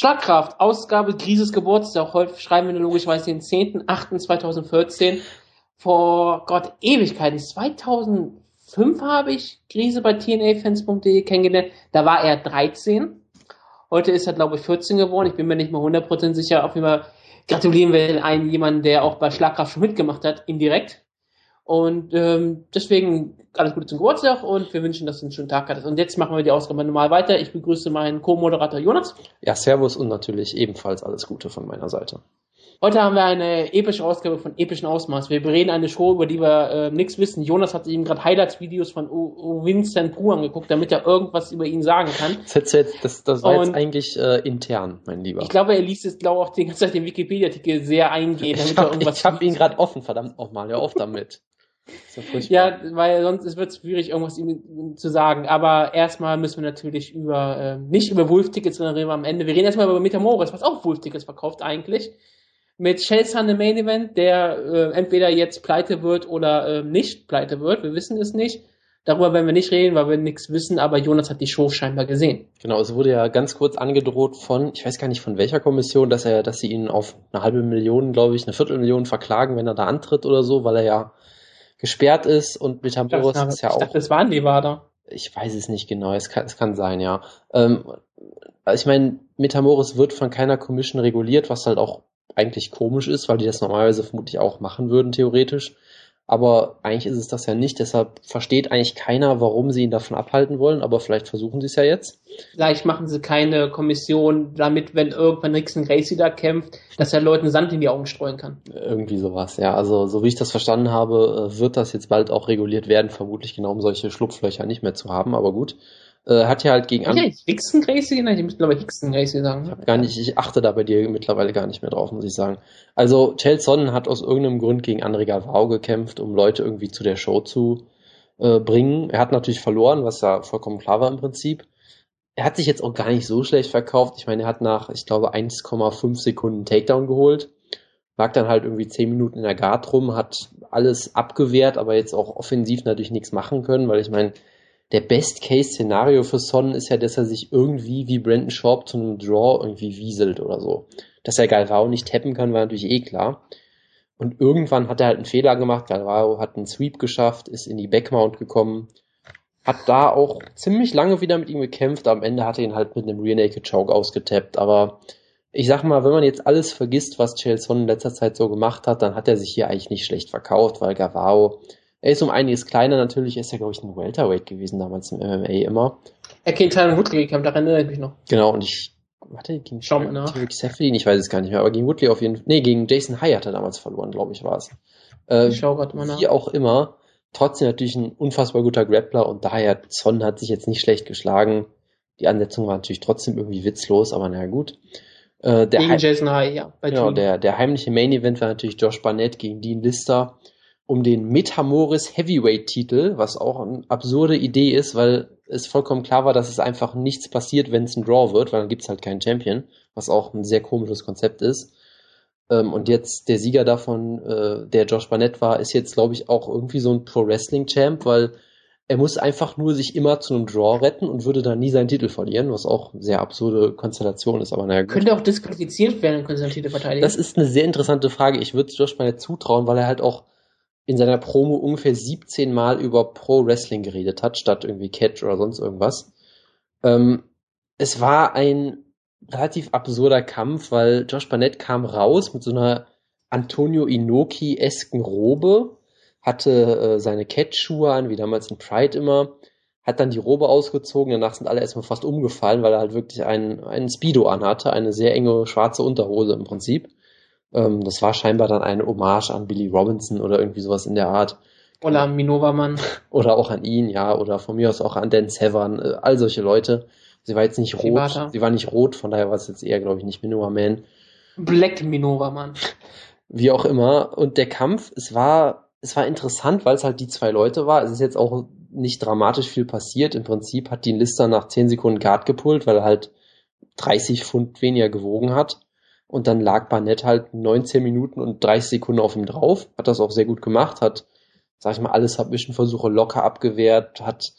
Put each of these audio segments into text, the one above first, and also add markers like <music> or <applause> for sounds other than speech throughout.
Schlagkraft, Ausgabe Grises Geburtstag. Heute schreiben wir logischerweise den 10.08.2014. Vor Gott, Ewigkeiten. 2005 habe ich Grise bei tnafans.de kennengelernt. Da war er 13. Heute ist er, glaube ich, 14 geworden. Ich bin mir nicht mehr 100% sicher. Auf jeden Fall gratulieren wir einem jemanden, der auch bei Schlagkraft schon mitgemacht hat, indirekt. Und ähm, deswegen alles Gute zum Geburtstag und wir wünschen, dass du einen schönen Tag hattest. Und jetzt machen wir die Ausgabe normal weiter. Ich begrüße meinen Co-Moderator Jonas. Ja, Servus und natürlich ebenfalls alles Gute von meiner Seite. Heute haben wir eine epische Ausgabe von epischen Ausmaß. Wir bereden eine Show, über die wir äh, nichts wissen. Jonas hat eben gerade Highlights-Videos von o, o Vincent Pooh angeguckt, damit er irgendwas über ihn sagen kann. Das, jetzt, das, das war und jetzt eigentlich äh, intern, mein Lieber. Ich glaube, er liest jetzt, glaube ich, auch die ganze Zeit den Wikipedia-Artikel sehr eingehen, damit ich hab, er irgendwas. Ich habe ihn gerade offen, verdammt nochmal, hör auf damit. Ja, weil sonst wird es schwierig, irgendwas ihm zu sagen. Aber erstmal müssen wir natürlich über, äh, nicht über Wolf-Tickets, sondern reden wir am Ende. Wir reden erstmal über Metamoris, was auch Wolf-Tickets verkauft eigentlich. Mit Chelsea im Main Event, der äh, entweder jetzt pleite wird oder äh, nicht pleite wird. Wir wissen es nicht. Darüber werden wir nicht reden, weil wir nichts wissen, aber Jonas hat die Show scheinbar gesehen. Genau, es wurde ja ganz kurz angedroht von, ich weiß gar nicht von welcher Kommission, dass er, dass sie ihn auf eine halbe Million, glaube ich, eine Viertelmillion verklagen, wenn er da antritt oder so, weil er ja gesperrt ist und Metamoris dachte, ist ja ich auch. Dachte, das waren die Wader. Ich weiß es nicht genau, es kann, es kann sein, ja. Ähm, ich meine, Metamoris wird von keiner Commission reguliert, was halt auch eigentlich komisch ist, weil die das normalerweise vermutlich auch machen würden, theoretisch aber eigentlich ist es das ja nicht. Deshalb versteht eigentlich keiner, warum sie ihn davon abhalten wollen, aber vielleicht versuchen sie es ja jetzt. Vielleicht machen sie keine Kommission, damit, wenn irgendwann Nixon Gracie da kämpft, dass er Leuten Sand in die Augen streuen kann. Irgendwie sowas, ja. Also, so wie ich das verstanden habe, äh, wird das jetzt bald auch reguliert werden, vermutlich genau um solche Schlupflöcher nicht mehr zu haben, aber gut. Äh, hat ja halt gegen andere. Ja, Hickson Gracie? Nein, ich müsste glaube ich Hickson Gracie sagen. Ich, hab gar nicht, ich achte da bei dir mittlerweile gar nicht mehr drauf, muss ich sagen. Also, Chelson hat aus irgendeinem Grund gegen André Galvao gekämpft, um Leute irgendwie zu der Show zu äh, bringen. Er hat natürlich verloren, was ja vollkommen klar war im Prinzip. Er hat sich jetzt auch gar nicht so schlecht verkauft. Ich meine, er hat nach, ich glaube, 1,5 Sekunden Takedown geholt. Lag dann halt irgendwie 10 Minuten in der Guard rum, hat alles abgewehrt, aber jetzt auch offensiv natürlich nichts machen können, weil ich meine, der Best-Case-Szenario für Son ist ja, dass er sich irgendwie wie Brandon Sharp zu einem Draw irgendwie wieselt oder so. Dass er Galvao nicht tappen kann, war natürlich eh klar. Und irgendwann hat er halt einen Fehler gemacht. Galvao hat einen Sweep geschafft, ist in die Backmount gekommen, hat da auch ziemlich lange wieder mit ihm gekämpft. Am Ende hat er ihn halt mit einem Rear Naked Choke ausgetappt. Aber ich sag mal, wenn man jetzt alles vergisst, was Chelson in letzter Zeit so gemacht hat, dann hat er sich hier eigentlich nicht schlecht verkauft, weil Galvao er ist um einiges kleiner, natürlich ist er, glaube ich, ein Welterweight gewesen damals im MMA immer. Er kennt Tyron Woodley gekämpft, daran erinnere ich mich noch. Genau, und ich, warte, gegen Schau mal nach. Tarek Seflin, ich weiß es gar nicht mehr, aber gegen Woodley auf jeden Fall, nee, gegen Jason High hat er damals verloren, glaube ich, war es. Äh, ich schau gerade mal nach. Wie auch immer, trotzdem natürlich ein unfassbar guter Grappler und daher, Son hat sich jetzt nicht schlecht geschlagen. Die Ansetzung war natürlich trotzdem irgendwie witzlos, aber naja, gut. Äh, der gegen Jason High, ja. genau, der, der heimliche Main Event war natürlich Josh Barnett gegen Dean Lister um den Metamoris Heavyweight-Titel, was auch eine absurde Idee ist, weil es vollkommen klar war, dass es einfach nichts passiert, wenn es ein Draw wird, weil dann gibt es halt keinen Champion, was auch ein sehr komisches Konzept ist. Ähm, und jetzt der Sieger davon, äh, der Josh Barnett war, ist jetzt, glaube ich, auch irgendwie so ein Pro-Wrestling-Champ, weil er muss einfach nur sich immer zu einem Draw retten und würde dann nie seinen Titel verlieren, was auch eine sehr absurde Konstellation ist, aber naja. Könnte auch disqualifiziert werden, könnte seinen Titel verteidigen. Das ist eine sehr interessante Frage. Ich würde Josh Barnett zutrauen, weil er halt auch in seiner Promo ungefähr 17 Mal über Pro Wrestling geredet hat, statt irgendwie Catch oder sonst irgendwas. Ähm, es war ein relativ absurder Kampf, weil Josh Barnett kam raus mit so einer Antonio Inoki-esken Robe, hatte äh, seine Catch-Schuhe an, wie damals in Pride immer, hat dann die Robe ausgezogen, danach sind alle erstmal fast umgefallen, weil er halt wirklich einen, einen Speedo anhatte, eine sehr enge schwarze Unterhose im Prinzip. Ähm, das war scheinbar dann eine Hommage an Billy Robinson oder irgendwie sowas in der Art. Oder an Minovermann. <laughs> Oder auch an ihn, ja, oder von mir aus auch an Dan Severn, äh, all solche Leute. Sie war jetzt nicht rot, Privata. sie war nicht rot, von daher war es jetzt eher, glaube ich, nicht Minova Man. Black Minovermann. <laughs> Wie auch immer. Und der Kampf, es war, es war interessant, weil es halt die zwei Leute war. Es ist jetzt auch nicht dramatisch viel passiert. Im Prinzip hat die Lister nach 10 Sekunden Guard gepult, weil er halt 30 Pfund weniger gewogen hat. Und dann lag Barnett halt 19 Minuten und 30 Sekunden auf ihm drauf, hat das auch sehr gut gemacht, hat, sag ich mal, alle Submission-Versuche locker abgewehrt, hat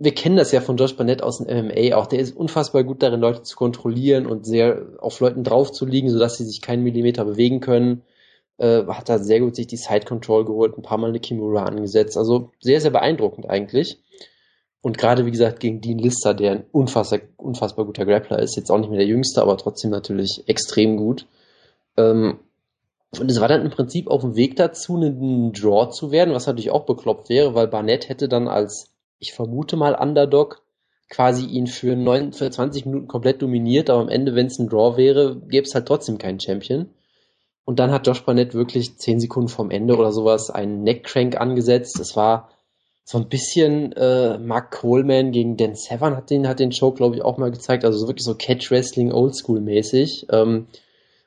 wir kennen das ja von Josh Barnett aus dem MMA auch. Der ist unfassbar gut darin, Leute zu kontrollieren und sehr auf Leuten draufzuliegen, sodass sie sich keinen Millimeter bewegen können. Äh, hat da sehr gut sich die Side Control geholt, ein paar Mal eine Kimura angesetzt. Also sehr, sehr beeindruckend eigentlich. Und gerade, wie gesagt, gegen Dean Lister, der ein unfassbar, unfassbar guter Grappler ist, jetzt auch nicht mehr der jüngste, aber trotzdem natürlich extrem gut. Ähm, und es war dann im Prinzip auf dem Weg dazu, einen Draw zu werden, was natürlich auch bekloppt wäre, weil Barnett hätte dann als ich vermute mal Underdog, quasi ihn für, 9, für 20 Minuten komplett dominiert, aber am Ende, wenn es ein Draw wäre, gäbe es halt trotzdem keinen Champion. Und dann hat Josh Barnett wirklich 10 Sekunden vom Ende oder sowas einen Neckcrank angesetzt. Es war so ein bisschen äh, Mark Coleman gegen Dan Severn hat den, hat den Show, glaube ich, auch mal gezeigt. Also so wirklich so Catch-Wrestling Oldschool-mäßig. Ähm,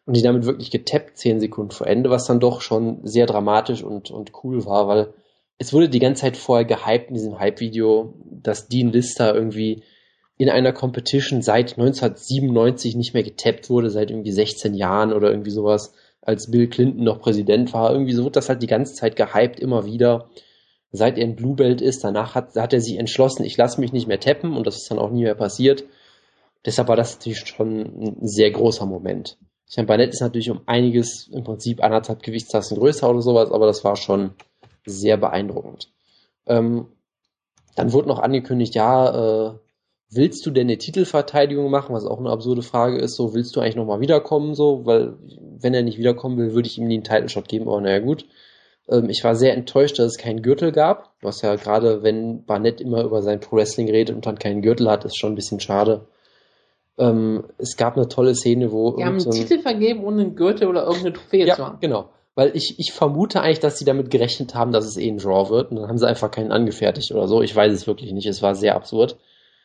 und die damit wirklich getappt 10 Sekunden vor Ende, was dann doch schon sehr dramatisch und, und cool war, weil es wurde die ganze Zeit vorher gehypt in diesem Hype-Video, dass Dean Lister irgendwie in einer Competition seit 1997 nicht mehr getappt wurde, seit irgendwie 16 Jahren oder irgendwie sowas, als Bill Clinton noch Präsident war. Irgendwie so wird das halt die ganze Zeit gehypt, immer wieder. Seit er in Blue Belt ist, danach hat, hat er sich entschlossen, ich lasse mich nicht mehr tappen und das ist dann auch nie mehr passiert. Deshalb war das natürlich schon ein sehr großer Moment. Ich meine, Barnett ist natürlich um einiges im Prinzip anderthalb Gewichtstassen größer oder sowas, aber das war schon sehr beeindruckend. Ähm, dann wurde noch angekündigt, ja, äh, willst du denn eine Titelverteidigung machen, was auch eine absurde Frage ist, so willst du eigentlich nochmal wiederkommen, so, weil wenn er nicht wiederkommen will, würde ich ihm nie einen Title-Shot geben, aber naja gut. Ähm, ich war sehr enttäuscht, dass es keinen Gürtel gab, was ja gerade, wenn Barnett immer über sein Pro-Wrestling redet und dann keinen Gürtel hat, ist schon ein bisschen schade. Ähm, es gab eine tolle Szene, wo... Die haben einen so ein Titel vergeben, ohne einen Gürtel oder irgendeine Trophäe ja, zu haben. genau weil ich, ich vermute eigentlich, dass sie damit gerechnet haben, dass es eh ein Draw wird und dann haben sie einfach keinen angefertigt oder so. Ich weiß es wirklich nicht. Es war sehr absurd.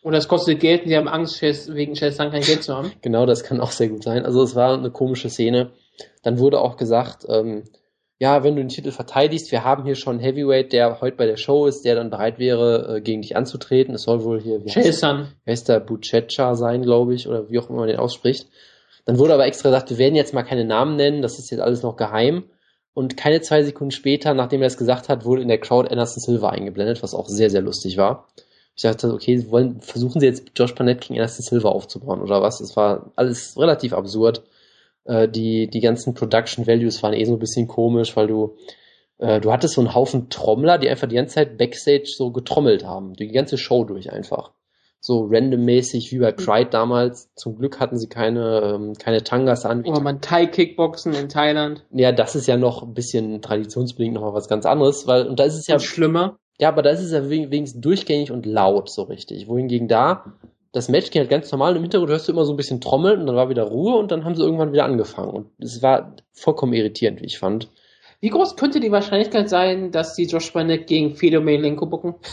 Oder es kostet Geld und sie haben Angst, wegen Chelsea kein Geld zu haben. <laughs> genau, das kann auch sehr gut sein. Also es war eine komische Szene. Dann wurde auch gesagt, ähm, ja, wenn du den Titel verteidigst, wir haben hier schon einen Heavyweight, der heute bei der Show ist, der dann bereit wäre, äh, gegen dich anzutreten. Es soll wohl hier, wie heißt, wie heißt der, Buchecha sein, glaube ich, oder wie auch immer man den ausspricht. Dann wurde aber extra gesagt, wir werden jetzt mal keine Namen nennen, das ist jetzt alles noch geheim. Und keine zwei Sekunden später, nachdem er es gesagt hat, wurde in der Crowd Anderson Silva eingeblendet, was auch sehr, sehr lustig war. Ich dachte, okay, wollen, versuchen sie jetzt Josh Barnett gegen Anderson Silva aufzubauen oder was? Es war alles relativ absurd. Äh, die, die ganzen Production Values waren eh so ein bisschen komisch, weil du, äh, du hattest so einen Haufen Trommler, die einfach die ganze Zeit Backstage so getrommelt haben. Die ganze Show durch einfach so randommäßig wie bei Pride damals. Zum Glück hatten sie keine, ähm, keine Tangas an. Oder man Thai-Kickboxen in Thailand. Ja, das ist ja noch ein bisschen traditionsbedingt noch mal was ganz anderes, weil, und da ist es ja. Und schlimmer. Ja, aber da ist es ja wenigstens durchgängig und laut so richtig. Wohingegen da, das Match ging halt ganz normal im Hintergrund hörst du immer so ein bisschen trommeln und dann war wieder Ruhe und dann haben sie irgendwann wieder angefangen. Und es war vollkommen irritierend, wie ich fand. Wie groß könnte die Wahrscheinlichkeit sein, dass die Josh Barnett gegen Fedor Melenko bucken? <laughs>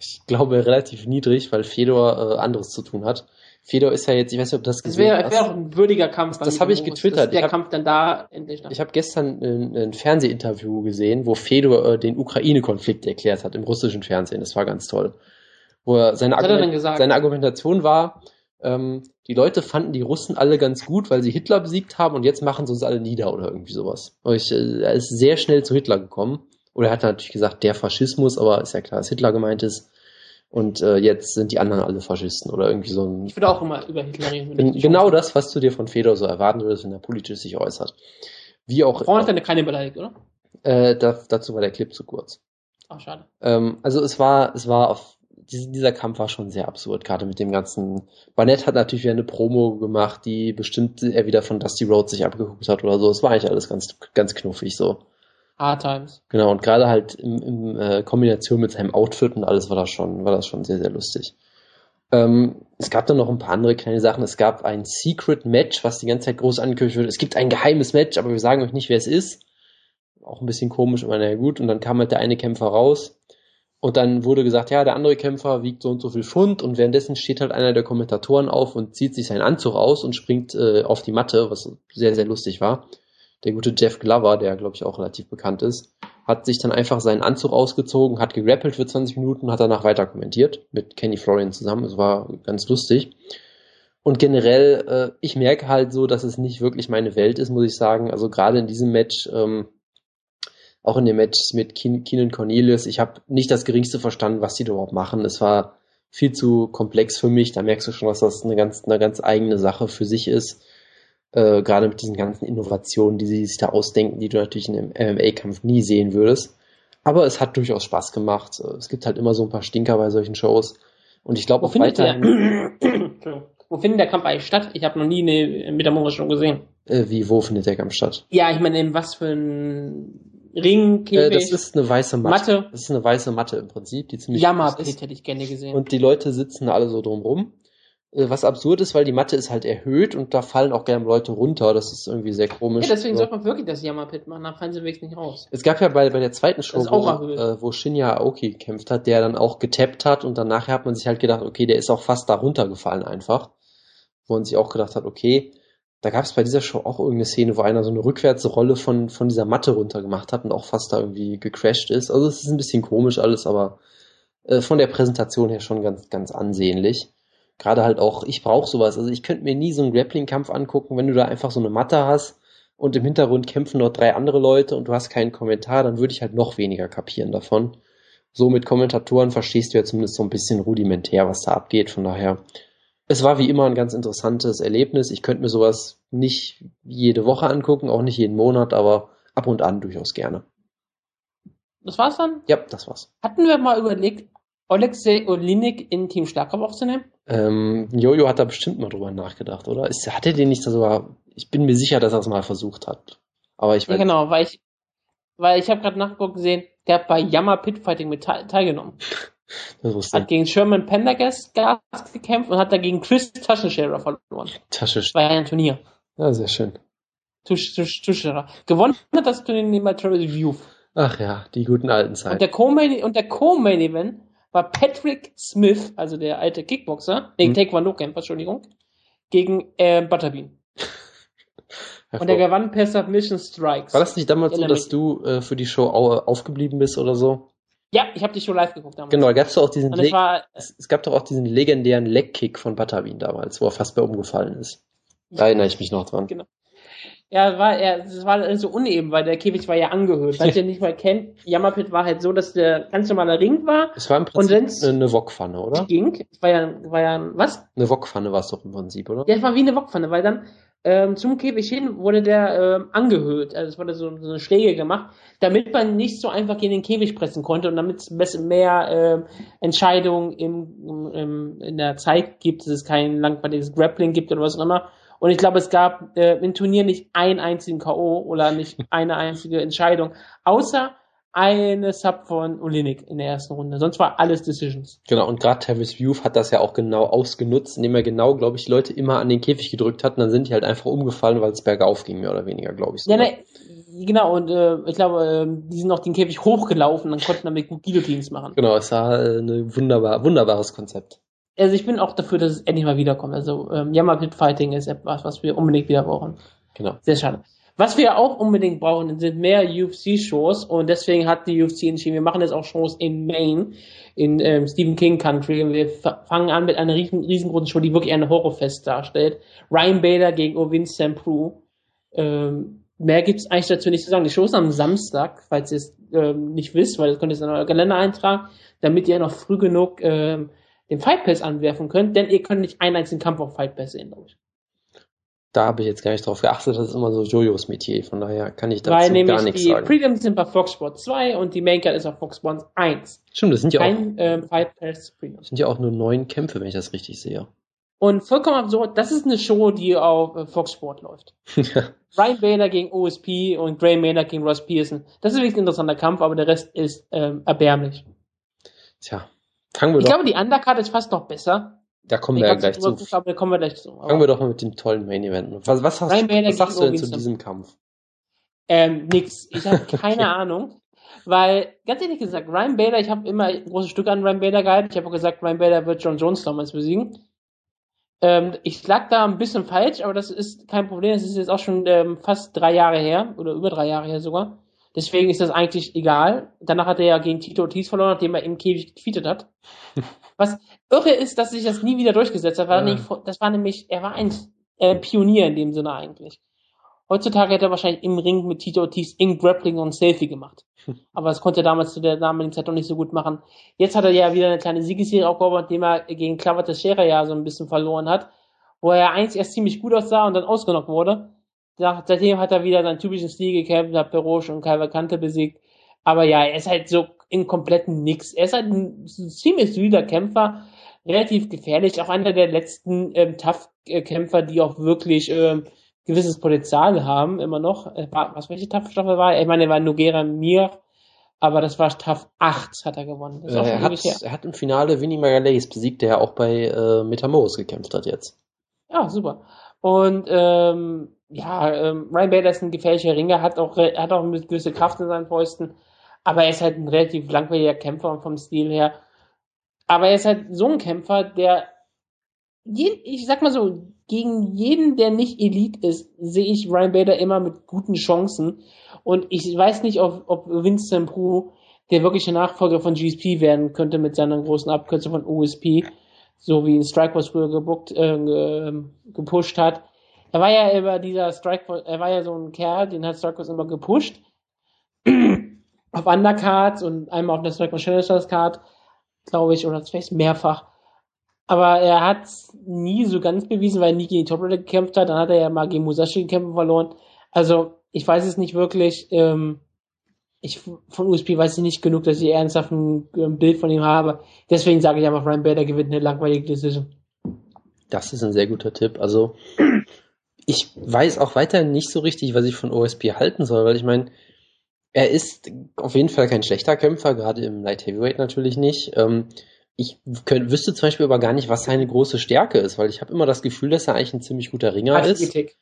Ich glaube relativ niedrig, weil Fedor äh, anderes zu tun hat. Fedor ist ja jetzt, ich weiß nicht, ob das gesehen. Das wäre wär auch ein würdiger Kampf. Das, das habe ich getwittert. der ich hab, Kampf dann da endlich. Ich habe gestern ein, ein, Fernsehinterview gesehen, wo Fedor äh, den Ukraine-Konflikt erklärt hat im russischen Fernsehen. Das war ganz toll. Wo er seine, Argument, er seine Argumentation war, ähm, die Leute fanden die Russen alle ganz gut, weil sie Hitler besiegt haben und jetzt machen sie uns alle nieder oder irgendwie sowas. Ich, äh, er ist sehr schnell zu Hitler gekommen. Oder er hat natürlich gesagt, der Faschismus, aber ist ja klar, dass Hitler gemeint ist. Und äh, jetzt sind die anderen alle Faschisten oder irgendwie so ein. Ich würde auch immer über Hitler reden. Genau das, was du dir von Fedor so erwarten würdest, wenn er politisch sich äußert. Wie auch. Braun hat keine beleidigt, oder? Äh, da, dazu war der Clip zu kurz. Ach, schade. Ähm, also es war, es war auf dieser Kampf war schon sehr absurd, gerade mit dem ganzen. Barnett hat natürlich wieder eine Promo gemacht, die bestimmt er wieder von Dusty Rhodes sich abgeguckt hat oder so. Es war eigentlich alles ganz, ganz knuffig so. Hard Times. Genau, und gerade halt in, in äh, Kombination mit seinem Outfit und alles war das schon, war das schon sehr, sehr lustig. Ähm, es gab dann noch ein paar andere kleine Sachen. Es gab ein Secret Match, was die ganze Zeit groß angekündigt wird. Es gibt ein geheimes Match, aber wir sagen euch nicht, wer es ist. Auch ein bisschen komisch, aber naja gut. Und dann kam halt der eine Kämpfer raus und dann wurde gesagt, ja, der andere Kämpfer wiegt so und so viel Pfund und währenddessen steht halt einer der Kommentatoren auf und zieht sich seinen Anzug aus und springt äh, auf die Matte, was sehr, sehr lustig war. Der gute Jeff Glover, der glaube ich auch relativ bekannt ist, hat sich dann einfach seinen Anzug ausgezogen, hat gegrappelt für 20 Minuten, hat danach weiter kommentiert mit Kenny Florian zusammen. Es war ganz lustig. Und generell, äh, ich merke halt so, dass es nicht wirklich meine Welt ist, muss ich sagen. Also gerade in diesem Match ähm, auch in den Matches mit Keenan Cornelius, ich habe nicht das geringste verstanden, was die da überhaupt machen. Es war viel zu komplex für mich. Da merkst du schon, dass das eine ganz, eine ganz eigene Sache für sich ist. Äh, gerade mit diesen ganzen Innovationen, die sie sich da ausdenken, die du natürlich in einem MMA-Kampf nie sehen würdest. Aber es hat durchaus Spaß gemacht. Es gibt halt immer so ein paar Stinker bei solchen Shows. Und ich glaube auch weiterhin. <coughs> Wo findet der Kampf eigentlich statt? Ich habe noch nie eine Mitamura schon gesehen. Äh, wie, wo findet der Kampf statt? Ja, ich meine, in was für ein Ring, Käfig, äh, Das ist eine weiße Matte. Matte. Das ist eine weiße Matte im Prinzip, die ziemlich Jammerpit hätte ich gerne gesehen. Und die Leute sitzen alle so drumrum. Äh, was absurd ist, weil die Matte ist halt erhöht und da fallen auch gerne Leute runter. Das ist irgendwie sehr komisch. Ja, deswegen sollte man wirklich das Jammerpit machen, da fallen sie wirklich nicht raus. Es gab ja bei, bei der zweiten Show, wo, äh, wo Shinya Aoki gekämpft hat, der dann auch getappt hat und dann nachher hat man sich halt gedacht, okay, der ist auch fast da runtergefallen einfach. Wo man sich auch gedacht hat, okay, da gab es bei dieser Show auch irgendeine Szene, wo einer so eine Rückwärtsrolle von, von dieser Matte runtergemacht hat und auch fast da irgendwie gecrashed ist. Also es ist ein bisschen komisch alles, aber äh, von der Präsentation her schon ganz, ganz ansehnlich. Gerade halt auch, ich brauche sowas. Also ich könnte mir nie so einen Grappling-Kampf angucken, wenn du da einfach so eine Matte hast und im Hintergrund kämpfen dort drei andere Leute und du hast keinen Kommentar, dann würde ich halt noch weniger kapieren davon. So mit Kommentatoren verstehst du ja zumindest so ein bisschen rudimentär, was da abgeht. Von daher es war wie immer ein ganz interessantes Erlebnis. Ich könnte mir sowas nicht jede Woche angucken, auch nicht jeden Monat, aber ab und an durchaus gerne. Das war's dann? Ja, das war's. Hatten wir mal überlegt, Alexei Olinik in Team Schlagkraft aufzunehmen? Ähm, Jojo hat da bestimmt mal drüber nachgedacht, oder? Ist, hat er den nicht sogar, ich bin mir sicher, dass er es mal versucht hat. Aber ich weiß. Ja, genau, weil ich, weil ich habe gerade nachgeguckt gesehen, der hat bei Yammer Pitfighting mit teilgenommen. <laughs> Hat gegen Sherman Pendergast gekämpft und hat dagegen Chris Taschenscherer verloren. Taschenscherer. War ja ein Turnier. Ja, sehr schön. Taschenscherer. Gewonnen hat das Turnier neben bei Travis View. Ach ja, die guten alten Zeiten. Und der Co-Main, und der Co-Main Event war Patrick Smith, also der alte Kickboxer, nee, hm. Taekwondo-Kämpfer, Entschuldigung, gegen äh, Butterbean. <laughs> Und der gewann per Submission Strikes. War das nicht damals so, dass du äh, für die Show aufgeblieben bist oder so? Ja, ich habe die Show live geguckt damals. Genau, gab's auch diesen es, war, es, es, gab doch auch diesen legendären Leg-Kick von Butterbean damals, wo er fast bei umgefallen ist. Da erinnere ich mich noch dran. Genau. Ja, war er, es war so uneben, weil der Käfig war ja angehört. Falls <laughs> ihr nicht mal kennt, Yammerpit war halt so, dass der ganz normale Ring war. Es war im Prinzip und eine Wokpfanne, oder? Ging. Es war ja, war ja, was? Eine Wokpfanne war es doch im Prinzip, oder? Ja, es war wie eine Wokpfanne, weil dann ähm, zum Käfig hin wurde der ähm, angehöht. Also es wurde so, so eine Schräge gemacht, damit man nicht so einfach gegen den Käfig pressen konnte und damit es mehr ähm, Entscheidungen im, im, in der Zeit gibt, dass es kein langweiliges Grappling gibt oder was auch immer. Und ich glaube, es gab äh, im Turnier nicht einen einzigen K.O. oder nicht eine einzige Entscheidung, außer eine Sub von Olinik in der ersten Runde. Sonst war alles Decisions. Genau, und gerade Tavis View hat das ja auch genau ausgenutzt, indem er genau, glaube ich, die Leute immer an den Käfig gedrückt hat und dann sind die halt einfach umgefallen, weil es bergauf ging, mehr oder weniger, glaube ich. So. Ja, ne, genau, und äh, ich glaube, äh, die sind auch den Käfig hochgelaufen und konnten damit gut Guillotines machen. Genau, es war äh, ein wunderbar, wunderbares Konzept. Also ich bin auch dafür, dass es endlich mal wiederkommt. Also ähm, Yammer Pit Fighting ist etwas, was wir unbedingt wieder brauchen. Genau. Sehr schade. Was wir auch unbedingt brauchen, sind mehr UFC-Shows und deswegen hat die UFC entschieden, wir machen jetzt auch Shows in Maine, in ähm, Stephen King Country und wir fangen an mit einer riesen, riesengroßen Show, die wirklich ein Horrorfest darstellt. Ryan Bader gegen Ovin Prue. Ähm, mehr gibt's eigentlich dazu nicht zu sagen. Die Show ist am Samstag, falls ihr es ähm, nicht wisst, weil das könnt ihr in euer Kalender eintragen, damit ihr noch früh genug ähm, den Fight Pass anwerfen könnt, denn ihr könnt nicht einen einzigen Kampf auf Fight Pass sehen, glaube ich da habe ich jetzt gar nicht drauf geachtet, das ist immer so Jojos Metier, von daher kann ich dazu Weil gar nichts die sagen. Prelims sind bei Fox Sports 2 und die Main Card ist auf Fox Sports 1. Stimmt, das sind ja auch ähm. Das sind ja auch nur neun Kämpfe, wenn ich das richtig sehe. Und vollkommen absurd, das ist eine Show, die auf äh, Fox Sport läuft. <laughs> Ryan Bader gegen OSP und Gray Maynard gegen Ross Pearson. Das ist wirklich ein interessanter Kampf, aber der Rest ist ähm, erbärmlich. Tja, fangen wir Ich doch. glaube, die Undercard ist fast noch besser. Da kommen wir ja gleich zu. Aber da kommen wir gleich zu. Fangen wir doch mal mit dem tollen Main Event. Was, was, hast, was sagst du denn zu diesem Kampf? Ähm, nix. Ich habe <laughs> keine Ahnung. Weil, ganz ehrlich gesagt, Ryan Bader, ich habe immer große Stücke an Ryan Bader gehalten. Ich habe auch gesagt, Ryan Bader wird John Jones damals besiegen. Ähm, ich lag da ein bisschen falsch, aber das ist kein Problem. Das ist jetzt auch schon ähm, fast drei Jahre her oder über drei Jahre her sogar. Deswegen ist das eigentlich egal. Danach hat er ja gegen Tito Ortiz verloren, nachdem er im Käfig getweetet hat. <laughs> Was irre ist, dass sich das nie wieder durchgesetzt hat. War ja. nicht, das war nämlich, er war ein äh, Pionier in dem Sinne eigentlich. Heutzutage hätte er wahrscheinlich im Ring mit Tito Ortiz in Grappling und Selfie gemacht. <laughs> Aber das konnte er damals zu der damaligen Zeit noch nicht so gut machen. Jetzt hat er ja wieder eine kleine Siegesserie aufgebaut, indem er gegen Clava Teixeira ja so ein bisschen verloren hat, wo er eins erst ziemlich gut aussah und dann ausgenockt wurde. Seitdem hat er wieder seinen typischen Stil gekämpft, hat Peroche und Calvacante besiegt. Aber ja, er ist halt so in kompletten Nix. Er ist halt ein ziemlich solider Kämpfer, relativ gefährlich, auch einer der letzten ähm, Tough-Kämpfer, die auch wirklich ähm, gewisses Potenzial haben, immer noch. Äh, was welche Tough-Staffel war? Ich meine, er war Nogera Mir, aber das war Tough 8, hat er gewonnen. Äh, er, hat, er hat im Finale Vinny Magalhaes besiegt, der ja auch bei äh, Metamoris gekämpft hat jetzt. Ja, super. Und ähm, ja, ähm, Ryan Bader ist ein gefährlicher Ringer, hat auch, hat auch eine gewisse Kraft in seinen Fäusten, aber er ist halt ein relativ langweiliger Kämpfer vom Stil her. Aber er ist halt so ein Kämpfer, der, ich sag mal so, gegen jeden, der nicht Elite ist, sehe ich Ryan Bader immer mit guten Chancen. Und ich weiß nicht, ob, ob Vincent Prue der wirkliche Nachfolger von GSP werden könnte mit seiner großen Abkürzung von USP, so wie ihn Strikeforce früher gebuckt, äh, gepusht hat. Er war ja über dieser Strikeforce, er war ja so ein Kerl, den hat Strikeforce immer gepusht. Auf Undercards und einmal auf der Strikeforce Challengers Card, glaube ich, oder vielleicht mehrfach. Aber er hat nie so ganz bewiesen, weil er nie gegen die Top gekämpft hat. Dann hat er ja mal gegen Musashi Kämpfe verloren. Also, ich weiß es nicht wirklich. Ähm, ich, von USP weiß ich nicht genug, dass ich ernsthaft ein, ein Bild von ihm habe. Deswegen sage ich einfach, Ryan Bader gewinnt eine langweilige Decision. Das ist ein sehr guter Tipp. Also, ich weiß auch weiterhin nicht so richtig, was ich von OSP halten soll, weil ich meine, er ist auf jeden Fall kein schlechter Kämpfer, gerade im Light Heavyweight natürlich nicht. Ähm, ich könnt, wüsste zum Beispiel aber gar nicht, was seine große Stärke ist, weil ich habe immer das Gefühl, dass er eigentlich ein ziemlich guter Ringer Athletik. ist.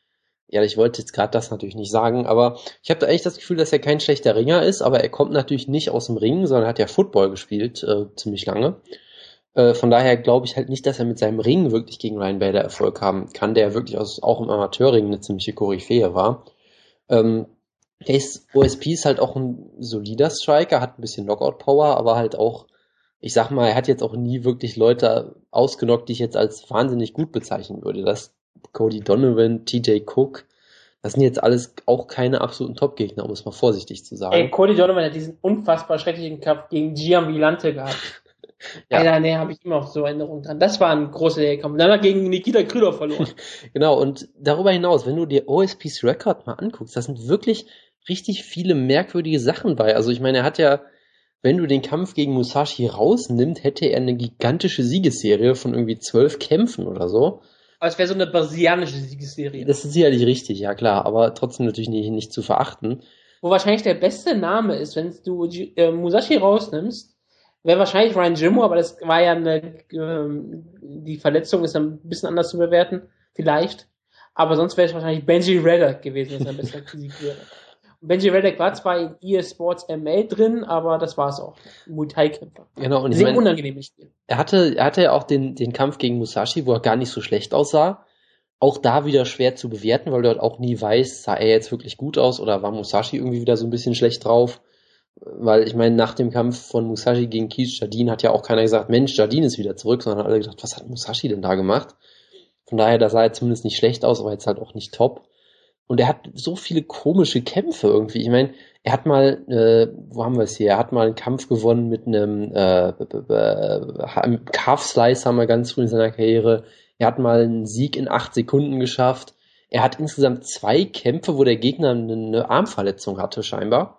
Ja, ich wollte jetzt gerade das natürlich nicht sagen, aber ich habe da echt das Gefühl, dass er kein schlechter Ringer ist, aber er kommt natürlich nicht aus dem Ring, sondern hat ja Football gespielt, äh, ziemlich lange. Äh, von daher glaube ich halt nicht, dass er mit seinem Ring wirklich gegen Ryan Bader Erfolg haben kann, der wirklich aus, auch im Amateurring eine ziemliche Koryphäe war. Ähm, ist, OSP ist halt auch ein solider Striker, hat ein bisschen Knockout-Power, aber halt auch ich sag mal, er hat jetzt auch nie wirklich Leute ausgenockt, die ich jetzt als wahnsinnig gut bezeichnen würde. Das Cody Donovan, TJ Cook, das sind jetzt alles auch keine absoluten Top-Gegner, um es mal vorsichtig zu sagen. Ey, Cody Donovan hat diesen unfassbar schrecklichen Kampf gegen Gian Villante gehabt. <laughs> ja. Alter, nee, habe ich immer noch so Erinnerungen dran. Das war ein großer Kampf. Dann hat er gegen Nikita Krylov verloren. <laughs> genau, und darüber hinaus, wenn du dir OSPs Record mal anguckst, da sind wirklich richtig viele merkwürdige Sachen bei. Also ich meine, er hat ja wenn du den Kampf gegen Musashi rausnimmst, hätte er eine gigantische Siegesserie von irgendwie zwölf Kämpfen oder so. Aber es wäre so eine brasilianische Siegesserie. Das ist sicherlich richtig, ja klar, aber trotzdem natürlich nicht, nicht zu verachten. Wo wahrscheinlich der beste Name ist, wenn du äh, Musashi rausnimmst, wäre wahrscheinlich Ryan Jimmo, aber das war ja eine, ähm, die Verletzung ist ein bisschen anders zu bewerten, vielleicht. Aber sonst wäre es wahrscheinlich Benji Redder gewesen, dass er besser gesiegt wäre. Benji Reddick war zwar in EA Sports ML drin, aber das war es auch. Muay Thai-Kämpfer. Genau, und Sehr ich mein, unangenehmes Spiel. Er hatte, er hatte ja auch den, den Kampf gegen Musashi, wo er gar nicht so schlecht aussah. Auch da wieder schwer zu bewerten, weil du halt auch nie weißt, sah er jetzt wirklich gut aus oder war Musashi irgendwie wieder so ein bisschen schlecht drauf. Weil ich meine, nach dem Kampf von Musashi gegen Keith Jardine hat ja auch keiner gesagt, Mensch, Jardine ist wieder zurück, sondern alle gedacht, was hat Musashi denn da gemacht? Von daher, da sah er zumindest nicht schlecht aus, aber jetzt halt auch nicht top. Und er hat so viele komische Kämpfe irgendwie. Ich meine, er hat mal, äh, wo haben wir es hier? Er hat mal einen Kampf gewonnen mit einem äh, Calf Slice, haben wir ganz früh in seiner Karriere. Er hat mal einen Sieg in acht Sekunden geschafft. Er hat insgesamt zwei Kämpfe, wo der Gegner eine Armverletzung hatte, scheinbar.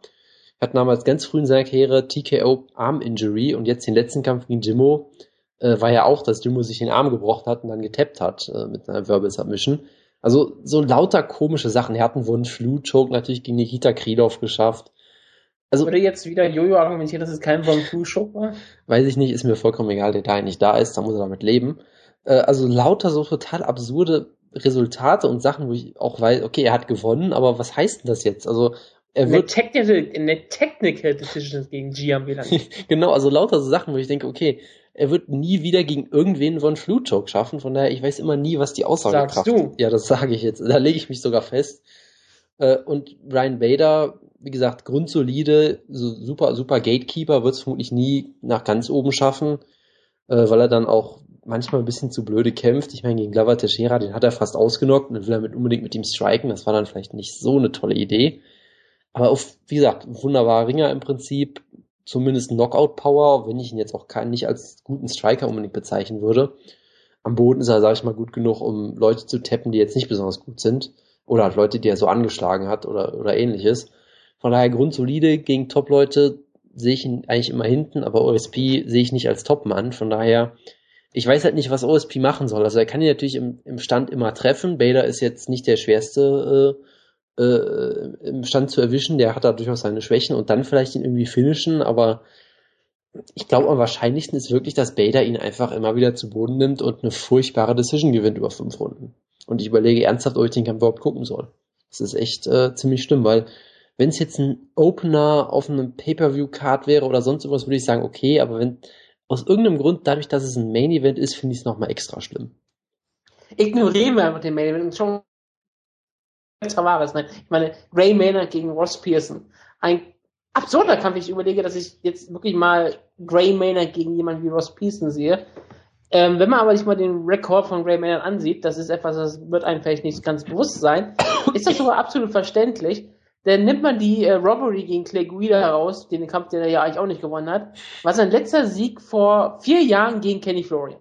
Er hat damals ganz früh in seiner Karriere TKO Arm Injury und jetzt den letzten Kampf gegen Jimmo äh, war ja auch, dass Jimmo sich den Arm gebrochen hat und dann getappt hat äh, mit einer Verbal Submission. Also so lauter komische Sachen. Er hat einen Wunsch, Flu-Choke natürlich gegen Nikita Krylov geschafft. Also, Würde jetzt wieder Jojo argumentieren, dass es kein Von Flu-Choke war? Weiß ich nicht, ist mir vollkommen egal, der da nicht da ist, da muss er damit leben. Äh, also lauter so total absurde Resultate und Sachen, wo ich auch weiß, okay, er hat gewonnen, aber was heißt denn das jetzt? Also er wird eine Technical, eine Technical Decision gegen Gian <laughs> genau, also lauter so Sachen, wo ich denke, okay, er wird nie wieder gegen irgendwen von Flutchoke schaffen. Von daher, ich weiß immer nie, was die Aussagekraft ist. Ja, das sage ich jetzt. Da lege ich mich sogar fest. Äh, und Ryan Bader, wie gesagt, grundsolide, super, super Gatekeeper, wird es vermutlich nie nach ganz oben schaffen, äh, weil er dann auch manchmal ein bisschen zu blöde kämpft. Ich meine, gegen Glover Teixeira, den hat er fast ausgenockt und dann will er mit, unbedingt mit ihm striken. Das war dann vielleicht nicht so eine tolle Idee. Aber auf, wie gesagt, wunderbarer Ringer im Prinzip, zumindest Knockout-Power, wenn ich ihn jetzt auch kein, nicht als guten Striker unbedingt bezeichnen würde. Am Boden ist er, sage ich mal, gut genug, um Leute zu tappen, die jetzt nicht besonders gut sind. Oder halt Leute, die er so angeschlagen hat oder, oder ähnliches. Von daher grundsolide gegen Top-Leute sehe ich ihn eigentlich immer hinten, aber OSP sehe ich nicht als Top-Mann. Von daher, ich weiß halt nicht, was OSP machen soll. Also er kann ihn natürlich im, im Stand immer treffen. Bader ist jetzt nicht der schwerste äh, äh, im Stand zu erwischen. Der hat da durchaus seine Schwächen und dann vielleicht ihn irgendwie finishen, aber ich glaube, am wahrscheinlichsten ist wirklich, dass Bader ihn einfach immer wieder zu Boden nimmt und eine furchtbare Decision gewinnt über fünf Runden. Und ich überlege ernsthaft, ob ich den Kampf überhaupt gucken soll. Das ist echt äh, ziemlich schlimm, weil wenn es jetzt ein Opener auf einem Pay-Per-View-Card wäre oder sonst irgendwas, würde ich sagen, okay, aber wenn aus irgendeinem Grund, dadurch, dass es ein Main-Event ist, finde ich es nochmal extra schlimm. Ignorieren wir einfach den Main-Event und schon Tavares, nein. Ich meine, Ray Maynard gegen Ross Pearson. Ein absurder Kampf. Ich überlege, dass ich jetzt wirklich mal Gray Maynard gegen jemanden wie Ross Pearson sehe. Ähm, wenn man aber sich mal den Rekord von Gray Maynard ansieht, das ist etwas, das wird einem vielleicht nicht ganz bewusst sein, ist das sogar absolut verständlich. Dann nimmt man die äh, Robbery gegen Clay Guida heraus, den Kampf, den er ja eigentlich auch nicht gewonnen hat, war sein letzter Sieg vor vier Jahren gegen Kenny Florian.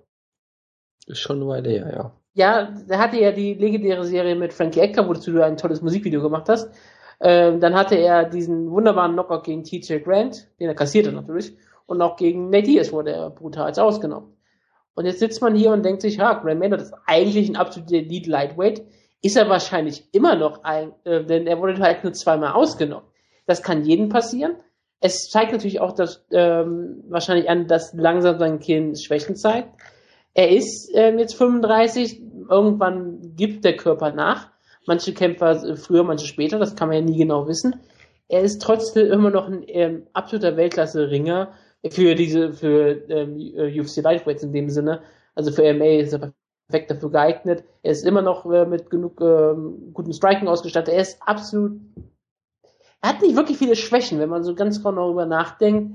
Ist schon eine Weile her, ja. Ja, der hatte ja die legendäre Serie mit Frankie Ecker, wozu du ein tolles Musikvideo gemacht hast. Ähm, dann hatte er diesen wunderbaren Knockout gegen TJ Grant, den er kassierte natürlich, und auch gegen Nate Diaz wurde er brutal ausgenommen. Und jetzt sitzt man hier und denkt sich, ha, Grant Maynard ist eigentlich ein absoluter Elite Lightweight, ist er wahrscheinlich immer noch ein, äh, denn er wurde halt nur zweimal ausgenommen. Das kann jedem passieren. Es zeigt natürlich auch dass, ähm, wahrscheinlich an, dass langsam sein Kind Schwächen zeigt. Er ist ähm, jetzt 35, irgendwann gibt der Körper nach. Manche Kämpfer äh, früher, manche später, das kann man ja nie genau wissen. Er ist trotzdem immer noch ein ähm, absoluter Weltklasse-Ringer für diese, für ähm, UFC Lightweights in dem Sinne. Also für MMA ist er perfekt dafür geeignet. Er ist immer noch äh, mit genug ähm, gutem Striking ausgestattet. Er ist absolut. Er hat nicht wirklich viele Schwächen, wenn man so ganz genau darüber nachdenkt.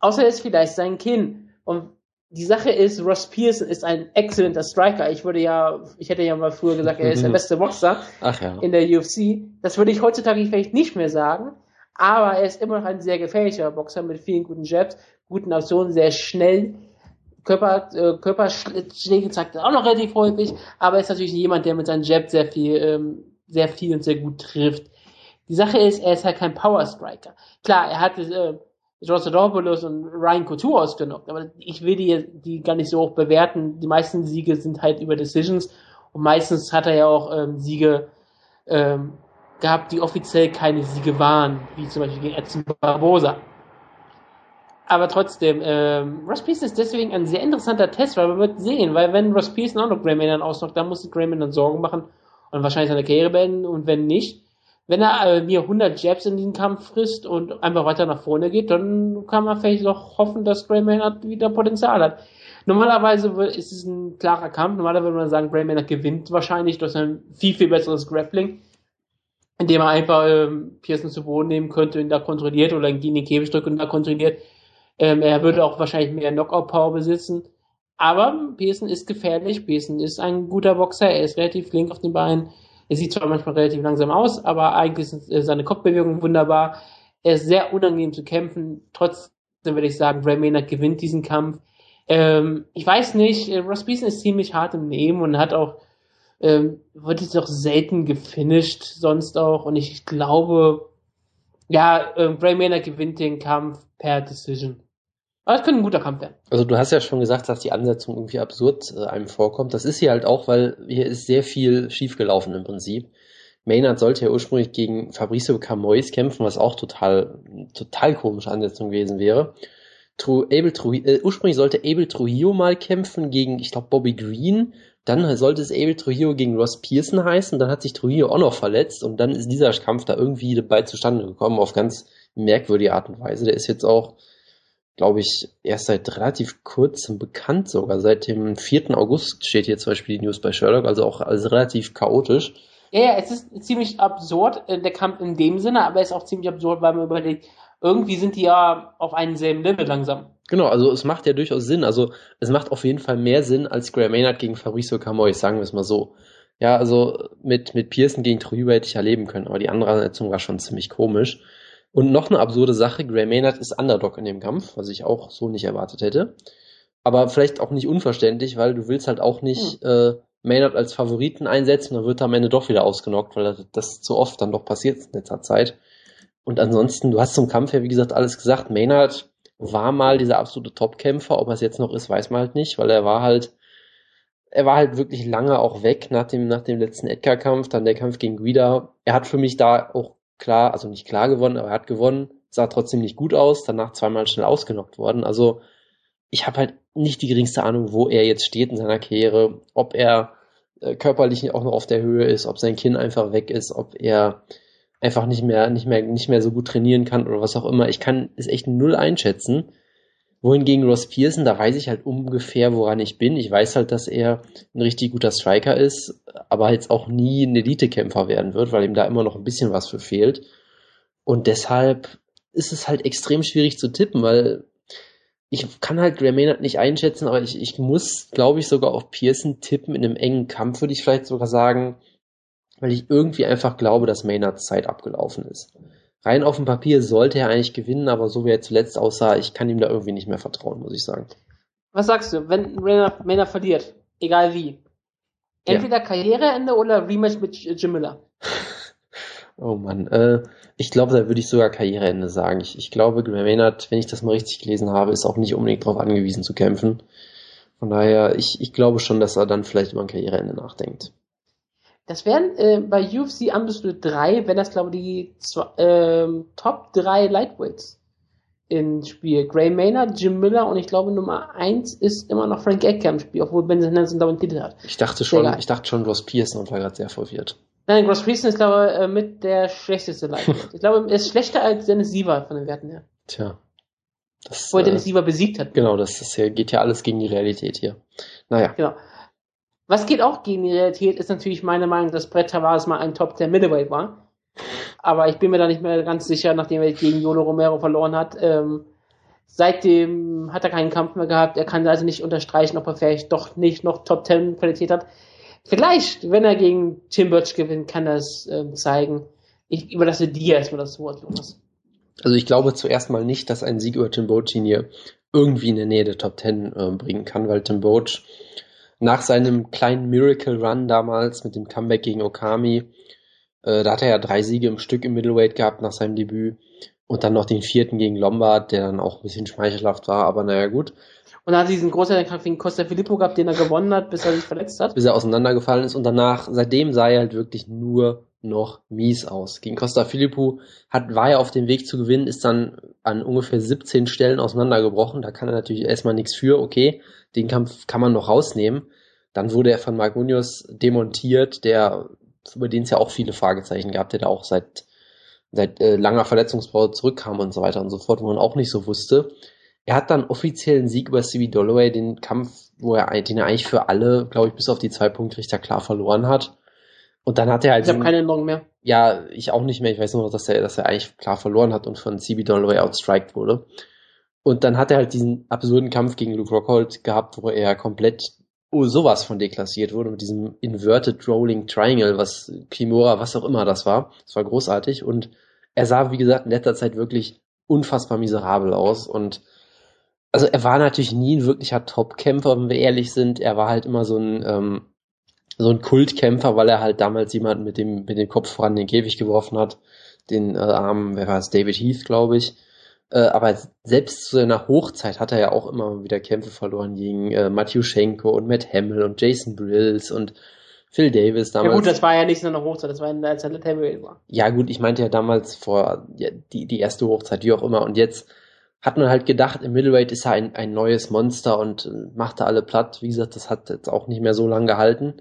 Außer er ist vielleicht sein Kinn. Und die Sache ist, Ross Pearson ist ein exzellenter Striker. Ich würde ja, ich hätte ja mal früher gesagt, er ist der <laughs> beste Boxer ja. in der UFC. Das würde ich heutzutage vielleicht nicht mehr sagen. Aber er ist immer noch ein sehr gefährlicher Boxer mit vielen guten Jabs, guten Aktionen, sehr schnell. Körper, äh, Körperschläge zeigt er auch noch relativ häufig, aber er ist natürlich jemand, der mit seinen Jabs sehr viel, ähm, sehr viel und sehr gut trifft. Die Sache ist, er ist halt kein Power Striker. Klar, er hatte äh, Josodopoulos und Ryan Couture ausgenockt, aber ich will die, die gar nicht so hoch bewerten. Die meisten Siege sind halt über Decisions. Und meistens hat er ja auch ähm, Siege ähm, gehabt, die offiziell keine Siege waren, wie zum Beispiel gegen Edson Barbosa. Aber trotzdem, ähm, Ross Pearson ist deswegen ein sehr interessanter Test, weil man wird sehen, weil wenn Ross Pearson auch noch Grayman dann ausnockt, dann muss Grayman dann Sorgen machen und wahrscheinlich seine Karriere beenden. Und wenn nicht, wenn er äh, mir 100 Jabs in diesen Kampf frisst und einfach weiter nach vorne geht, dann kann man vielleicht noch hoffen, dass Gray Maynard wieder Potenzial hat. Normalerweise ist es ein klarer Kampf. Normalerweise würde man sagen, Gray Maynard gewinnt wahrscheinlich durch ein viel, viel besseres Grappling, indem er einfach ähm, Pearson zu Boden nehmen könnte und da kontrolliert oder in den Käfig drückt und da kontrolliert. Ähm, er würde auch wahrscheinlich mehr Knockout-Power besitzen. Aber Pearson ist gefährlich. Pearson ist ein guter Boxer. Er ist relativ flink auf den Beinen. Er sieht zwar manchmal relativ langsam aus, aber eigentlich sind äh, seine Kopfbewegungen wunderbar. Er ist sehr unangenehm zu kämpfen. Trotzdem würde ich sagen, Ray Maynard gewinnt diesen Kampf. Ähm, ich weiß nicht, äh, Ross Beeson ist ziemlich hart im Nehmen und hat auch, ähm, wird jetzt auch selten gefinisht, sonst auch. Und ich glaube, ja, äh, Ray Maynard gewinnt den Kampf per Decision. Aber es könnte ein guter Kampf werden. Also du hast ja schon gesagt, dass die Ansetzung irgendwie absurd äh, einem vorkommt. Das ist hier halt auch, weil hier ist sehr viel schiefgelaufen im Prinzip. Maynard sollte ja ursprünglich gegen Fabricio Camois kämpfen, was auch total, total komische Ansetzung gewesen wäre. Tru, Abel Trujillo, äh, ursprünglich sollte Abel Trujillo mal kämpfen gegen, ich glaube, Bobby Green. Dann sollte es Abel Trujillo gegen Ross Pearson heißen. Dann hat sich Trujillo auch noch verletzt und dann ist dieser Kampf da irgendwie dabei zustande gekommen auf ganz merkwürdige Art und Weise. Der ist jetzt auch glaube ich, erst seit relativ kurzem bekannt sogar. Seit dem 4. August steht hier zum Beispiel die News bei Sherlock, also auch also relativ chaotisch. Ja, ja, es ist ziemlich absurd, äh, der Kampf in dem Sinne, aber es ist auch ziemlich absurd, weil man überlegt, irgendwie sind die ja auf einem selben Level langsam. Genau, also es macht ja durchaus Sinn. Also es macht auf jeden Fall mehr Sinn als Graham Maynard gegen Fabrizio Camoy, sagen wir es mal so. Ja, also mit, mit Pearson gegen Trujillo hätte ich erleben können, aber die andere Ansetzung war schon ziemlich komisch. Und noch eine absurde Sache, Graham Maynard ist Underdog in dem Kampf, was ich auch so nicht erwartet hätte. Aber vielleicht auch nicht unverständlich, weil du willst halt auch nicht hm. äh, Maynard als Favoriten einsetzen, dann wird er am Ende doch wieder ausgenockt, weil das zu oft dann doch passiert in letzter Zeit. Und ansonsten, du hast zum Kampf ja, wie gesagt, alles gesagt. Maynard war mal dieser absolute Topkämpfer. Ob er es jetzt noch ist, weiß man halt nicht, weil er war halt, er war halt wirklich lange auch weg nach dem, nach dem letzten Edgar-Kampf, dann der Kampf gegen Guida. Er hat für mich da auch klar, also nicht klar gewonnen, aber er hat gewonnen, sah trotzdem nicht gut aus, danach zweimal schnell ausgenockt worden. Also ich habe halt nicht die geringste Ahnung, wo er jetzt steht in seiner Karriere, ob er äh, körperlich auch noch auf der Höhe ist, ob sein Kinn einfach weg ist, ob er einfach nicht mehr, nicht mehr, nicht mehr so gut trainieren kann oder was auch immer. Ich kann es echt null einschätzen. Wohingegen Ross Pearson, da weiß ich halt ungefähr, woran ich bin. Ich weiß halt, dass er ein richtig guter Striker ist, aber jetzt auch nie ein Elite-Kämpfer werden wird, weil ihm da immer noch ein bisschen was für fehlt. Und deshalb ist es halt extrem schwierig zu tippen, weil ich kann halt Graham Maynard nicht einschätzen, aber ich, ich muss, glaube ich, sogar auf Pearson tippen. In einem engen Kampf würde ich vielleicht sogar sagen, weil ich irgendwie einfach glaube, dass Maynards Zeit abgelaufen ist. Rein auf dem Papier sollte er eigentlich gewinnen, aber so wie er zuletzt aussah, ich kann ihm da irgendwie nicht mehr vertrauen, muss ich sagen. Was sagst du, wenn Maynard, verliert, egal wie? Entweder ja. Karriereende oder Rematch mit Jim Miller? <laughs> oh Mann, äh, ich glaube, da würde ich sogar Karriereende sagen. Ich, ich glaube, Maynard, wenn ich das mal richtig gelesen habe, ist auch nicht unbedingt darauf angewiesen zu kämpfen. Von daher, ich, ich glaube schon, dass er dann vielleicht über ein Karriereende nachdenkt. Das wären äh, bei UFC Undisputed 3, wenn das glaube ich die äh, Top 3 Lightweights im Spiel. Gray Maynard, Jim Miller und ich glaube Nummer 1 ist immer noch Frank Edgar im Spiel, obwohl Ben Henderson da einen Titel hat. Ich dachte schon, ich dachte schon Ross Pearson und war gerade sehr verwirrt. Nein, Ross Pearson ist glaube ich äh, mit der schlechteste Lightweight. <laughs> ich glaube, er ist schlechter als Dennis Siever von den Werten her. Tja. Das, Wo er Dennis äh, Siever besiegt hat. Genau, das ist ja, geht ja alles gegen die Realität hier. Naja. Genau. Was geht auch gegen die Realität, ist natürlich meine Meinung, dass Brett Tavares mal ein Top 10 Middleweight war. Aber ich bin mir da nicht mehr ganz sicher, nachdem er gegen Yolo Romero verloren hat. Ähm, seitdem hat er keinen Kampf mehr gehabt. Er kann also nicht unterstreichen, ob er vielleicht doch nicht noch Top 10 Qualität hat. Vielleicht, wenn er gegen Tim Birch gewinnt, kann er es äh, zeigen. Ich überlasse dir erstmal das Wort, Jonas. Also ich glaube zuerst mal nicht, dass ein Sieg über Tim Boach ihn hier irgendwie in der Nähe der Top 10 äh, bringen kann, weil Tim Boach nach seinem kleinen Miracle Run damals mit dem Comeback gegen Okami, äh, da hat er ja drei Siege im Stück im Middleweight gehabt nach seinem Debüt und dann noch den vierten gegen Lombard, der dann auch ein bisschen schmeichelhaft war, aber naja gut. Und dann hat er diesen großen Kampf gegen Costa Filippo gehabt, den er gewonnen hat, bis er sich verletzt hat. Bis er auseinandergefallen ist und danach, seitdem sah er halt wirklich nur noch mies aus. Gegen Costa Filippo hat, war er auf dem Weg zu gewinnen, ist dann an ungefähr 17 Stellen auseinandergebrochen. Da kann er natürlich erstmal nichts für, okay den Kampf kann man noch rausnehmen. Dann wurde er von Mark Munoz demontiert, der, über den es ja auch viele Fragezeichen gab, der da auch seit, seit äh, langer Verletzungspause zurückkam und so weiter und so fort, wo man auch nicht so wusste. Er hat dann offiziellen Sieg über CB Dolloway, den Kampf, wo er, den er eigentlich für alle, glaube ich, bis auf die zwei Punktrichter klar verloren hat. Und dann hat er halt. Ich habe keine Erinnerung mehr. Ja, ich auch nicht mehr. Ich weiß nur noch, dass er, dass er eigentlich klar verloren hat und von CB Dolloway outstriked wurde. Und dann hat er halt diesen absurden Kampf gegen Luke Rockhold gehabt, wo er komplett oh, sowas von deklassiert wurde mit diesem Inverted Rolling Triangle, was Kimura, was auch immer das war. Das war großartig und er sah, wie gesagt, in letzter Zeit wirklich unfassbar miserabel aus und also er war natürlich nie ein wirklicher Top-Kämpfer, wenn wir ehrlich sind. Er war halt immer so ein ähm, so ein Kultkämpfer, weil er halt damals jemanden mit dem mit dem Kopf voran den Käfig geworfen hat, den äh, armen, wer war es, David Heath, glaube ich. Äh, aber selbst zu seiner Hochzeit hat er ja auch immer wieder Kämpfe verloren gegen äh, Matthew Schenko und Matt Hamill und Jason Brills und Phil Davis damals. Ja gut, das war ja nicht seine Hochzeit, das war in der Zeit, Heavyweight war. Ja gut, ich meinte ja damals vor ja, die, die erste Hochzeit, wie auch immer. Und jetzt hat man halt gedacht, im Middleweight ist er ein, ein neues Monster und äh, machte alle platt. Wie gesagt, das hat jetzt auch nicht mehr so lange gehalten.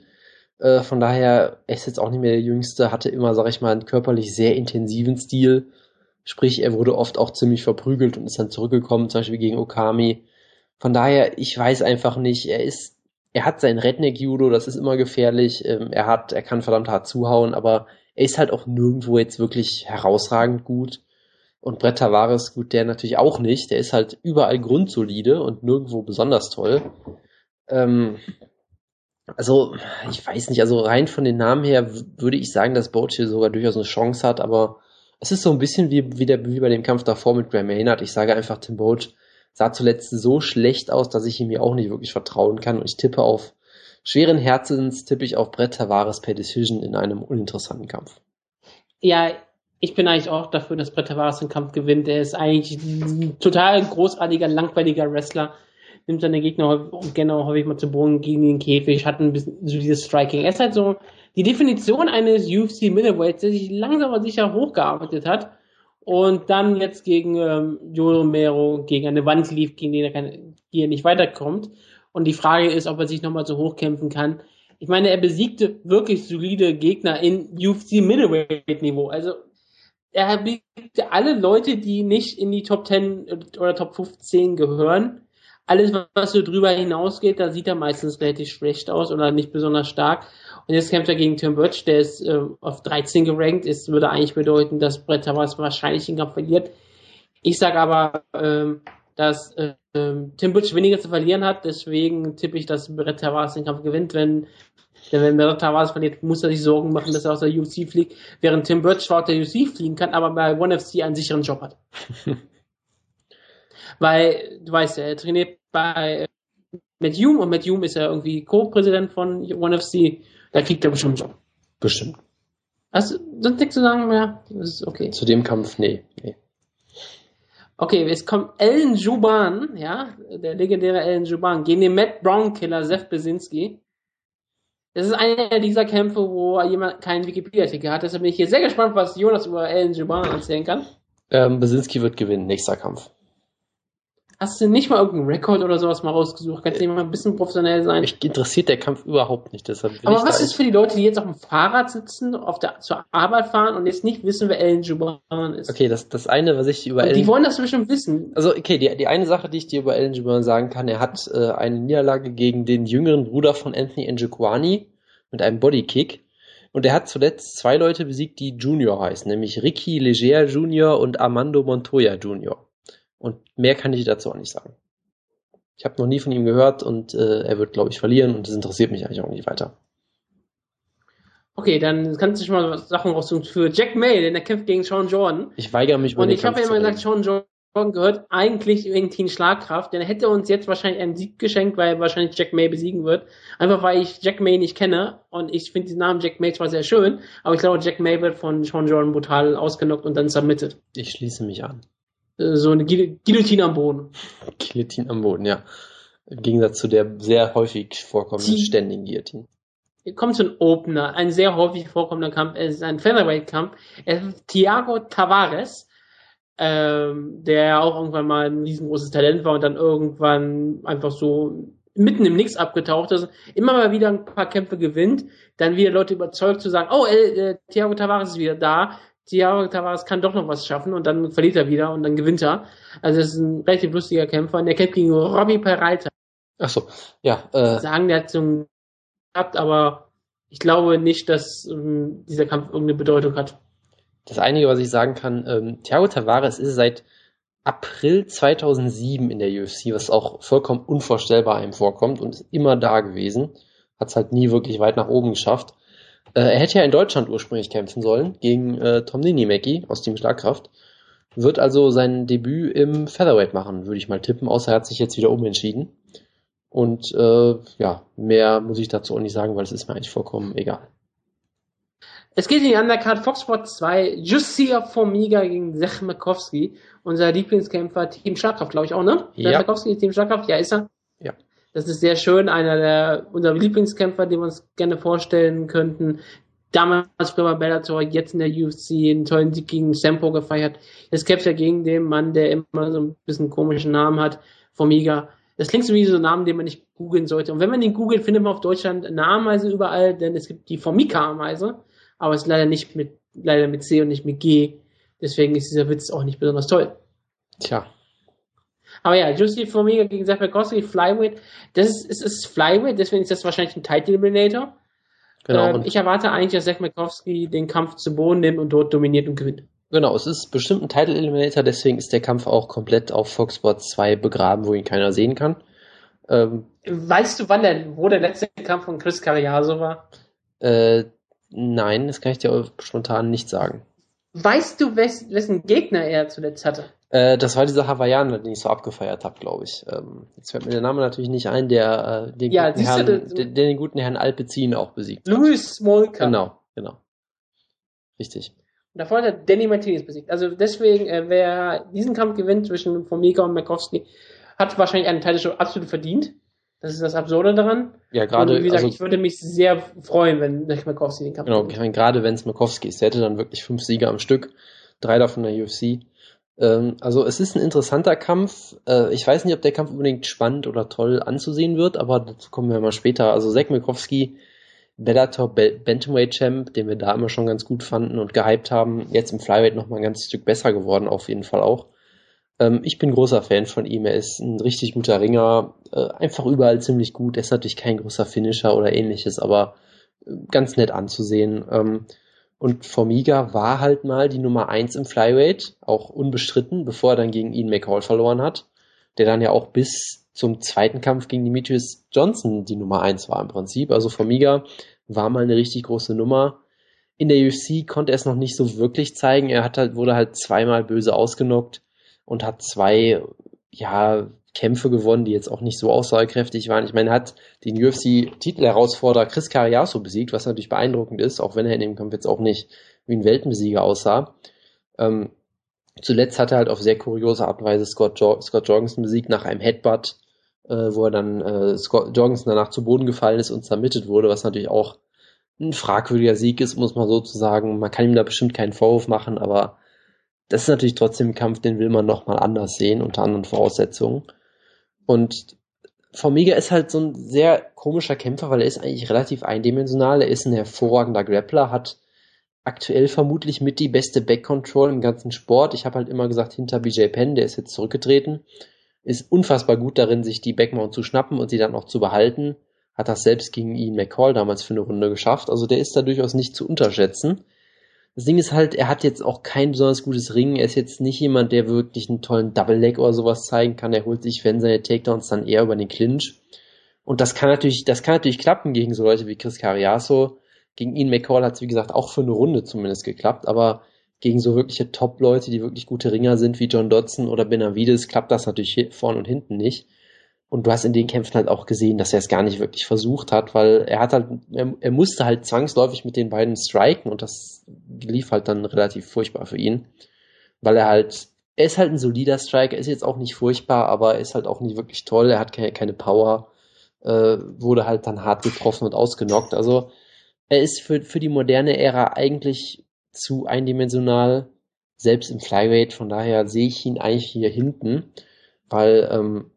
Äh, von daher, er ist jetzt auch nicht mehr der Jüngste, hatte immer, sag ich mal, einen körperlich sehr intensiven Stil Sprich, er wurde oft auch ziemlich verprügelt und ist dann zurückgekommen, zum Beispiel gegen Okami. Von daher, ich weiß einfach nicht, er ist, er hat sein Redneck-Judo, das ist immer gefährlich. Ähm, er hat, er kann verdammt hart zuhauen, aber er ist halt auch nirgendwo jetzt wirklich herausragend gut. Und Brett Tavares, gut, der natürlich auch nicht. Der ist halt überall grundsolide und nirgendwo besonders toll. Ähm, also, ich weiß nicht, also rein von den Namen her würde ich sagen, dass Boach hier sogar durchaus eine Chance hat, aber es ist so ein bisschen wie, wie, der, wie bei dem Kampf davor mit Graham Maynard. Ich sage einfach, Tim Boach sah zuletzt so schlecht aus, dass ich ihm hier auch nicht wirklich vertrauen kann und ich tippe auf schweren Herzens, tippe ich auf Brett Tavares per Decision in einem uninteressanten Kampf. Ja, ich bin eigentlich auch dafür, dass Brett Tavares den Kampf gewinnt. Er ist eigentlich ein total großartiger, langweiliger Wrestler. Nimmt seine Gegner gerne häufig mal zu Boden gegen den Käfig, hat ein bisschen so dieses Striking. Er ist halt so die Definition eines UFC Middleweights, der sich langsam aber sicher hochgearbeitet hat und dann jetzt gegen ähm, Joe Romero gegen eine Wand lief, gegen die er, keine, die er nicht weiterkommt. Und die Frage ist, ob er sich nochmal so hochkämpfen kann. Ich meine, er besiegte wirklich solide Gegner in UFC Middleweight Niveau. Also er besiegte alle Leute, die nicht in die Top 10 oder Top 15 gehören. Alles, was so drüber hinausgeht, da sieht er meistens relativ schlecht aus oder nicht besonders stark. Und jetzt kämpft er gegen Tim Birch, der ist äh, auf 13 gerankt. Es würde eigentlich bedeuten, dass Brett Tavares wahrscheinlich den Kampf verliert. Ich sage aber, ähm, dass äh, Tim Birch weniger zu verlieren hat. Deswegen tippe ich, dass Brett Tavares den Kampf gewinnt. Wenn, denn wenn Brett Tavares verliert, muss er sich Sorgen machen, dass er aus der UFC fliegt. Während Tim Birch zwar aus der UFC fliegen kann, aber bei ONE FC einen sicheren Job hat. <laughs> Weil, du weißt ja, er trainiert bei Matt Hume und Matt Hume ist ja irgendwie Co-Präsident von ONE FC da kriegt er bestimmt einen Job. Bestimmt. Hast du sonst nichts zu sagen mehr? Das ist okay. Zu dem Kampf, nee. nee. Okay, jetzt kommt Ellen Juban, ja, der legendäre Ellen Juban, gegen den Matt Brown Killer Seth Besinski. Das ist einer dieser Kämpfe, wo jemand keinen Wikipedia-Artikel hat. Deshalb bin ich hier sehr gespannt, was Jonas über Ellen Juban erzählen kann. Ähm, Besinski wird gewinnen, nächster Kampf. Hast du nicht mal irgendeinen Rekord oder sowas mal rausgesucht? Kannst du nicht mal ein bisschen professionell sein? Mich interessiert der Kampf überhaupt nicht. Deshalb Aber was ist für die Leute, die jetzt auf dem Fahrrad sitzen, auf der, zur Arbeit fahren und jetzt nicht wissen, wer Ellen Juban ist? Okay, das, das eine, was ich über Ellen... Die wollen das bestimmt wissen. Also, okay, die, die eine Sache, die ich dir über Ellen Juban sagen kann, er hat äh, eine Niederlage gegen den jüngeren Bruder von Anthony Njokwani mit einem Bodykick. Und er hat zuletzt zwei Leute besiegt, die Junior heißen, nämlich Ricky Leger Junior und Armando Montoya Junior. Und mehr kann ich dazu auch nicht sagen. Ich habe noch nie von ihm gehört und äh, er wird, glaube ich, verlieren und das interessiert mich eigentlich auch nicht weiter. Okay, dann kannst du schon mal Sachen raussuchen für Jack May, denn er kämpft gegen Sean Jordan. Ich weigere mich Und ich habe ja immer gesagt, Sean Jordan gehört eigentlich irgendwie in Schlagkraft, denn er hätte uns jetzt wahrscheinlich einen Sieg geschenkt, weil er wahrscheinlich Jack May besiegen wird. Einfach weil ich Jack May nicht kenne und ich finde den Namen Jack May zwar sehr schön, aber ich glaube, Jack May wird von Sean Jordan brutal ausgenockt und dann submitted. Ich schließe mich an. Äh, so eine Guillotine am Boden. Guillotine am Boden, ja. Im Gegensatz zu der sehr häufig vorkommenden Die, ständigen Guillotine. Kommt zu einem Opener, ein sehr häufig vorkommender Kampf. Es ist ein Featherweight-Kampf. Es ist Thiago Tavares, ähm, der auch irgendwann mal ein riesengroßes Talent war und dann irgendwann einfach so mitten im Nix abgetaucht ist, immer mal wieder ein paar Kämpfe gewinnt, dann wieder Leute überzeugt zu sagen, oh, äh, äh, Thiago Tavares ist wieder da, Thiago Tavares kann doch noch was schaffen und dann verliert er wieder und dann gewinnt er. Also es ist ein relativ lustiger Kämpfer und der kämpft gegen Robbie Peralta. Ach so, ja. Äh. Sagen, der hat so einen gehabt, aber ich glaube nicht, dass ähm, dieser Kampf irgendeine Bedeutung hat. Das Einige, was ich sagen kann, ähm, Thiago Tavares ist seit April 2007 in der UFC, was auch vollkommen unvorstellbar einem vorkommt und ist immer da gewesen. Hat es halt nie wirklich weit nach oben geschafft. Äh, er hätte ja in Deutschland ursprünglich kämpfen sollen, gegen äh, Tom Ninimeki aus Team Schlagkraft. Wird also sein Debüt im Featherweight machen, würde ich mal tippen, außer er hat sich jetzt wieder umentschieden. Und äh, ja, mehr muss ich dazu auch nicht sagen, weil es ist mir eigentlich vollkommen egal. Es geht in die Undercard Fox Sports 2, Jussia Formiga gegen Zech Makowski, unser Lieblingskämpfer, Team Schlagkraft, glaube ich auch, ne? Ja. Makowski, Team Schlagkraft, ja, ist er. Das ist sehr schön, einer der unserer Lieblingskämpfer, den wir uns gerne vorstellen könnten. Damals bei Bellator, jetzt in der UFC, einen tollen Sieg gegen Sempo gefeiert. Jetzt kämpft er gegen den Mann, der immer so ein bisschen komischen Namen hat, Formiga. Das klingt so wie so ein Namen, den man nicht googeln sollte. Und wenn man den googelt, findet man auf Deutschland eine Ameise überall, denn es gibt die Formica-Ameise, aber es ist leider nicht mit, leider mit C und nicht mit G. Deswegen ist dieser Witz auch nicht besonders toll. Tja, aber ja, Juicy Formiga gegen Zach Kosky, Flyweight. Das ist, es ist Flyweight, deswegen ist das wahrscheinlich ein Title Eliminator. Genau. Ähm, ich erwarte eigentlich, dass Zach Makowski den Kampf zu Boden nimmt und dort dominiert und gewinnt. Genau, es ist bestimmt ein Title Eliminator, deswegen ist der Kampf auch komplett auf Fox Sports 2 begraben, wo ihn keiner sehen kann. Ähm, weißt du, wann der, wo der letzte Kampf von Chris Carriaso war? Äh, nein, das kann ich dir spontan nicht sagen. Weißt du, wes, wessen Gegner er zuletzt hatte? Äh, das war dieser Hawaiianer, den ich so abgefeiert habe, glaube ich. Ähm, jetzt fällt mir der Name natürlich nicht ein, der, äh, den, ja, guten Herrn, du, der, den guten Herrn Alpecin auch besiegt Louis Smolka. Genau, genau. Richtig. Und davor hat er Danny Martinez besiegt. Also deswegen, äh, wer diesen Kampf gewinnt zwischen Formiga und Makowski, hat wahrscheinlich einen Teil schon absolut verdient. Das ist das Absurde daran. Ja, gerade. Wie gesagt, also, ich würde mich sehr freuen, wenn Makowski den Kampf Genau, gewinnt. gerade wenn es Makowski ist. Der hätte dann wirklich fünf Sieger am Stück, drei davon der UFC. Ähm, also es ist ein interessanter Kampf. Äh, ich weiß nicht, ob der Kampf unbedingt spannend oder toll anzusehen wird, aber dazu kommen wir mal später. Also Zach Makowski Bellator Bantamweight Champ, den wir da immer schon ganz gut fanden und gehypt haben, jetzt im Flyweight noch mal ein ganzes Stück besser geworden, auf jeden Fall auch. Ähm, ich bin großer Fan von ihm. Er ist ein richtig guter Ringer, äh, einfach überall ziemlich gut. Er ist natürlich kein großer Finisher oder ähnliches, aber äh, ganz nett anzusehen. Und Formiga war halt mal die Nummer eins im Flyweight, auch unbestritten, bevor er dann gegen Ian McCall verloren hat, der dann ja auch bis zum zweiten Kampf gegen Demetrius Johnson die Nummer eins war im Prinzip. Also Formiga war mal eine richtig große Nummer. In der UFC konnte er es noch nicht so wirklich zeigen. Er hat halt, wurde halt zweimal böse ausgenockt und hat zwei, ja, Kämpfe gewonnen, die jetzt auch nicht so aussagekräftig waren. Ich meine, er hat den UFC-Titelherausforderer Chris Carriaso besiegt, was natürlich beeindruckend ist, auch wenn er in dem Kampf jetzt auch nicht wie ein Weltbesieger aussah. Ähm, zuletzt hat er halt auf sehr kuriose Art und Weise Scott, jo Scott Jorgensen besiegt nach einem Headbutt, äh, wo er dann äh, Scott Jorgensen danach zu Boden gefallen ist und submitted wurde, was natürlich auch ein fragwürdiger Sieg ist, muss man sozusagen. Man kann ihm da bestimmt keinen Vorwurf machen, aber das ist natürlich trotzdem ein Kampf, den will man nochmal anders sehen, unter anderen Voraussetzungen. Und Formiga ist halt so ein sehr komischer Kämpfer, weil er ist eigentlich relativ eindimensional. Er ist ein hervorragender Grappler, hat aktuell vermutlich mit die beste Backcontrol im ganzen Sport. Ich habe halt immer gesagt, hinter BJ Penn, der ist jetzt zurückgetreten, ist unfassbar gut darin, sich die Backmount zu schnappen und sie dann auch zu behalten. Hat das selbst gegen Ian McCall damals für eine Runde geschafft. Also der ist da durchaus nicht zu unterschätzen. Das Ding ist halt, er hat jetzt auch kein besonders gutes Ringen. Er ist jetzt nicht jemand, der wirklich einen tollen Double Leg oder sowas zeigen kann. Er holt sich, wenn seine Takedowns, dann eher über den Clinch. Und das kann natürlich, das kann natürlich klappen gegen so Leute wie Chris Carriaso. Gegen Ian McCall hat es, wie gesagt, auch für eine Runde zumindest geklappt. Aber gegen so wirkliche Top-Leute, die wirklich gute Ringer sind, wie John Dodson oder Benavides, klappt das natürlich vorne und hinten nicht. Und du hast in den Kämpfen halt auch gesehen, dass er es gar nicht wirklich versucht hat, weil er hat halt, er, er, musste halt zwangsläufig mit den beiden striken und das lief halt dann relativ furchtbar für ihn. Weil er halt, er ist halt ein solider Striker, ist jetzt auch nicht furchtbar, aber er ist halt auch nicht wirklich toll, er hat keine, keine Power, äh, wurde halt dann hart getroffen und ausgenockt. Also er ist für, für die moderne Ära eigentlich zu eindimensional, selbst im Flyweight, von daher sehe ich ihn eigentlich hier hinten, weil ähm,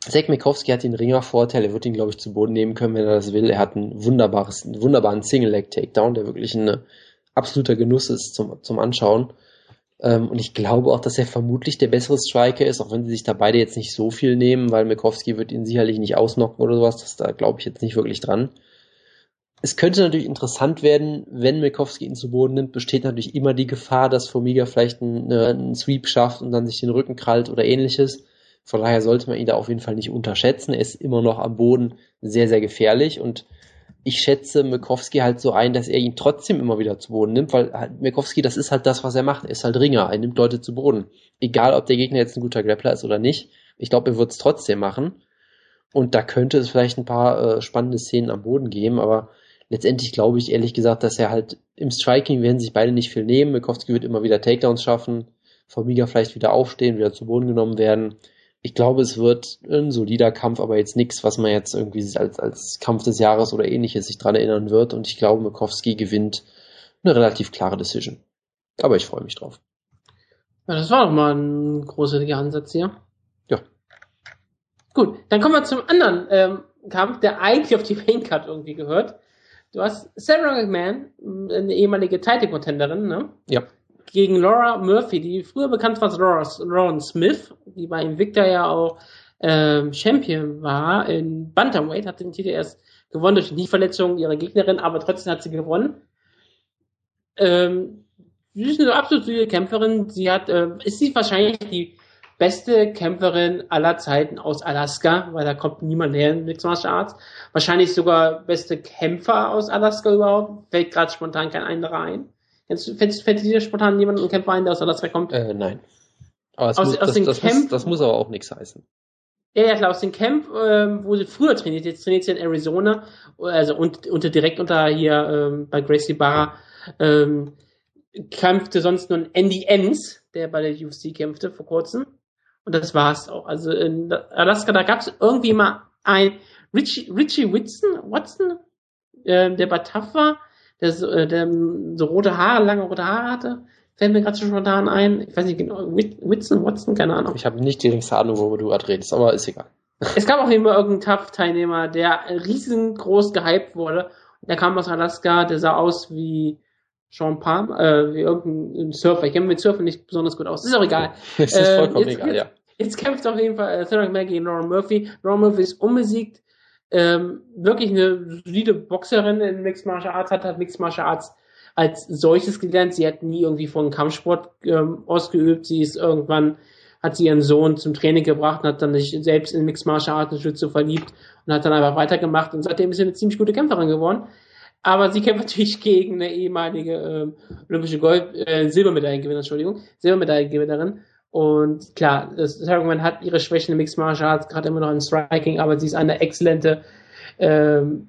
Zach Mikowski hat den Ringer-Vorteil, er wird ihn, glaube ich, zu Boden nehmen können, wenn er das will. Er hat ein wunderbares, einen wunderbaren Single-Leg-Takedown, der wirklich ein absoluter Genuss ist zum, zum Anschauen. Ähm, und ich glaube auch, dass er vermutlich der bessere Striker ist, auch wenn sie sich da beide jetzt nicht so viel nehmen, weil Mikowski wird ihn sicherlich nicht ausnocken oder sowas. Das da glaube ich jetzt nicht wirklich dran. Es könnte natürlich interessant werden, wenn Mikowski ihn zu Boden nimmt, besteht natürlich immer die Gefahr, dass Formiga vielleicht einen, einen Sweep schafft und dann sich den Rücken krallt oder ähnliches. Von daher sollte man ihn da auf jeden Fall nicht unterschätzen. Er ist immer noch am Boden sehr, sehr gefährlich und ich schätze Mikowski halt so ein, dass er ihn trotzdem immer wieder zu Boden nimmt, weil halt Mikowski, das ist halt das, was er macht. Er ist halt Ringer. Er nimmt Leute zu Boden. Egal, ob der Gegner jetzt ein guter Grappler ist oder nicht. Ich glaube, er wird es trotzdem machen. Und da könnte es vielleicht ein paar äh, spannende Szenen am Boden geben, aber letztendlich glaube ich ehrlich gesagt, dass er halt im Striking werden sich beide nicht viel nehmen. Mikowski wird immer wieder Takedowns schaffen, Formiga vielleicht wieder aufstehen, wieder zu Boden genommen werden ich glaube, es wird ein solider Kampf, aber jetzt nichts, was man jetzt irgendwie als, als Kampf des Jahres oder ähnliches sich dran erinnern wird. Und ich glaube, Mikowski gewinnt eine relativ klare Decision. Aber ich freue mich drauf. Ja, das war doch mal ein großartiger Ansatz hier. Ja. Gut, dann kommen wir zum anderen ähm, Kampf, der eigentlich auf die Maincard irgendwie gehört. Du hast Sarah McMahon, eine ehemalige Title-Contenderin, ne? Ja gegen Laura Murphy, die früher bekannt war als Laura, Lauren Smith, die bei Invicta ja auch ähm, Champion war in Bantamweight, hat den Titel erst gewonnen durch die Verletzung ihrer Gegnerin, aber trotzdem hat sie gewonnen. Ähm, sie ist eine absolut solide Kämpferin. Sie hat, äh, ist sie wahrscheinlich die beste Kämpferin aller Zeiten aus Alaska, weil da kommt niemand her in Mixed Martial Arts. Wahrscheinlich sogar beste Kämpfer aus Alaska überhaupt. Fällt gerade spontan kein anderer ein. Fällt, fällt dir spontan jemand ein Kämpfer ein, der aus Alaska kommt? Äh, nein. Aber Aus- muss, aus das, den das, Camp- muss, das muss aber auch nichts heißen. Ja, ja, klar, aus dem Camp, ähm, wo sie früher trainiert, jetzt trainiert sie in Arizona, also und, unter, direkt unter hier ähm, bei Gracie Barra, ähm, kämpfte sonst nur ein Andy Enns, der bei der UFC kämpfte vor kurzem. Und das war's auch. Also in Alaska, da gab's irgendwie mal ein Richie, Richie Whitson, Watson, ähm, der bei TAF war, der, so, äh, der so rote Haare, lange rote Haare hatte. Fällt mir gerade schon spontan ein. Ich weiß nicht genau, Whit- Whitson, Watson, keine Ahnung. Ich habe nicht die geringste Ahnung, worüber du gerade redest, aber ist egal. <laughs> Es gab auf jeden Fall irgendeinen TAF-Teilnehmer, der riesengroß gehypt wurde. Der kam aus Alaska, der sah aus wie Sean Palm, äh, wie irgendein Surfer. Ich kenne mich mit Surfen nicht besonders gut aus. Ist auch egal. <laughs> Es ist vollkommen jetzt- egal, ja. Jetzt kämpft auf jeden Fall äh, Cedric Mack gegen Lauren Murphy. Lauren Murphy ist unbesiegt. Ähm, wirklich eine solide Boxerin in Mixed Martial Arts, hat halt Mixed Martial Arts als solches gelernt. Sie hat nie irgendwie von Kampfsport ähm, ausgeübt. Sie ist irgendwann, hat sie ihren Sohn zum Training gebracht und hat dann sich selbst in Mixed Martial Arts und Jiu-Jitsu verliebt und hat dann einfach weitergemacht und seitdem ist sie eine ziemlich gute Kämpferin geworden. Aber sie kämpft <laughs> natürlich gegen eine ehemalige ähm, olympische Gold, äh, Silbermedaillengewinnerin, Entschuldigung, Silbermedaillengewinnerin. Und klar, das Harrigan hat ihre Schwächen im Mixed Martial Arts, gerade immer noch im Striking, aber sie ist eine exzellente ähm,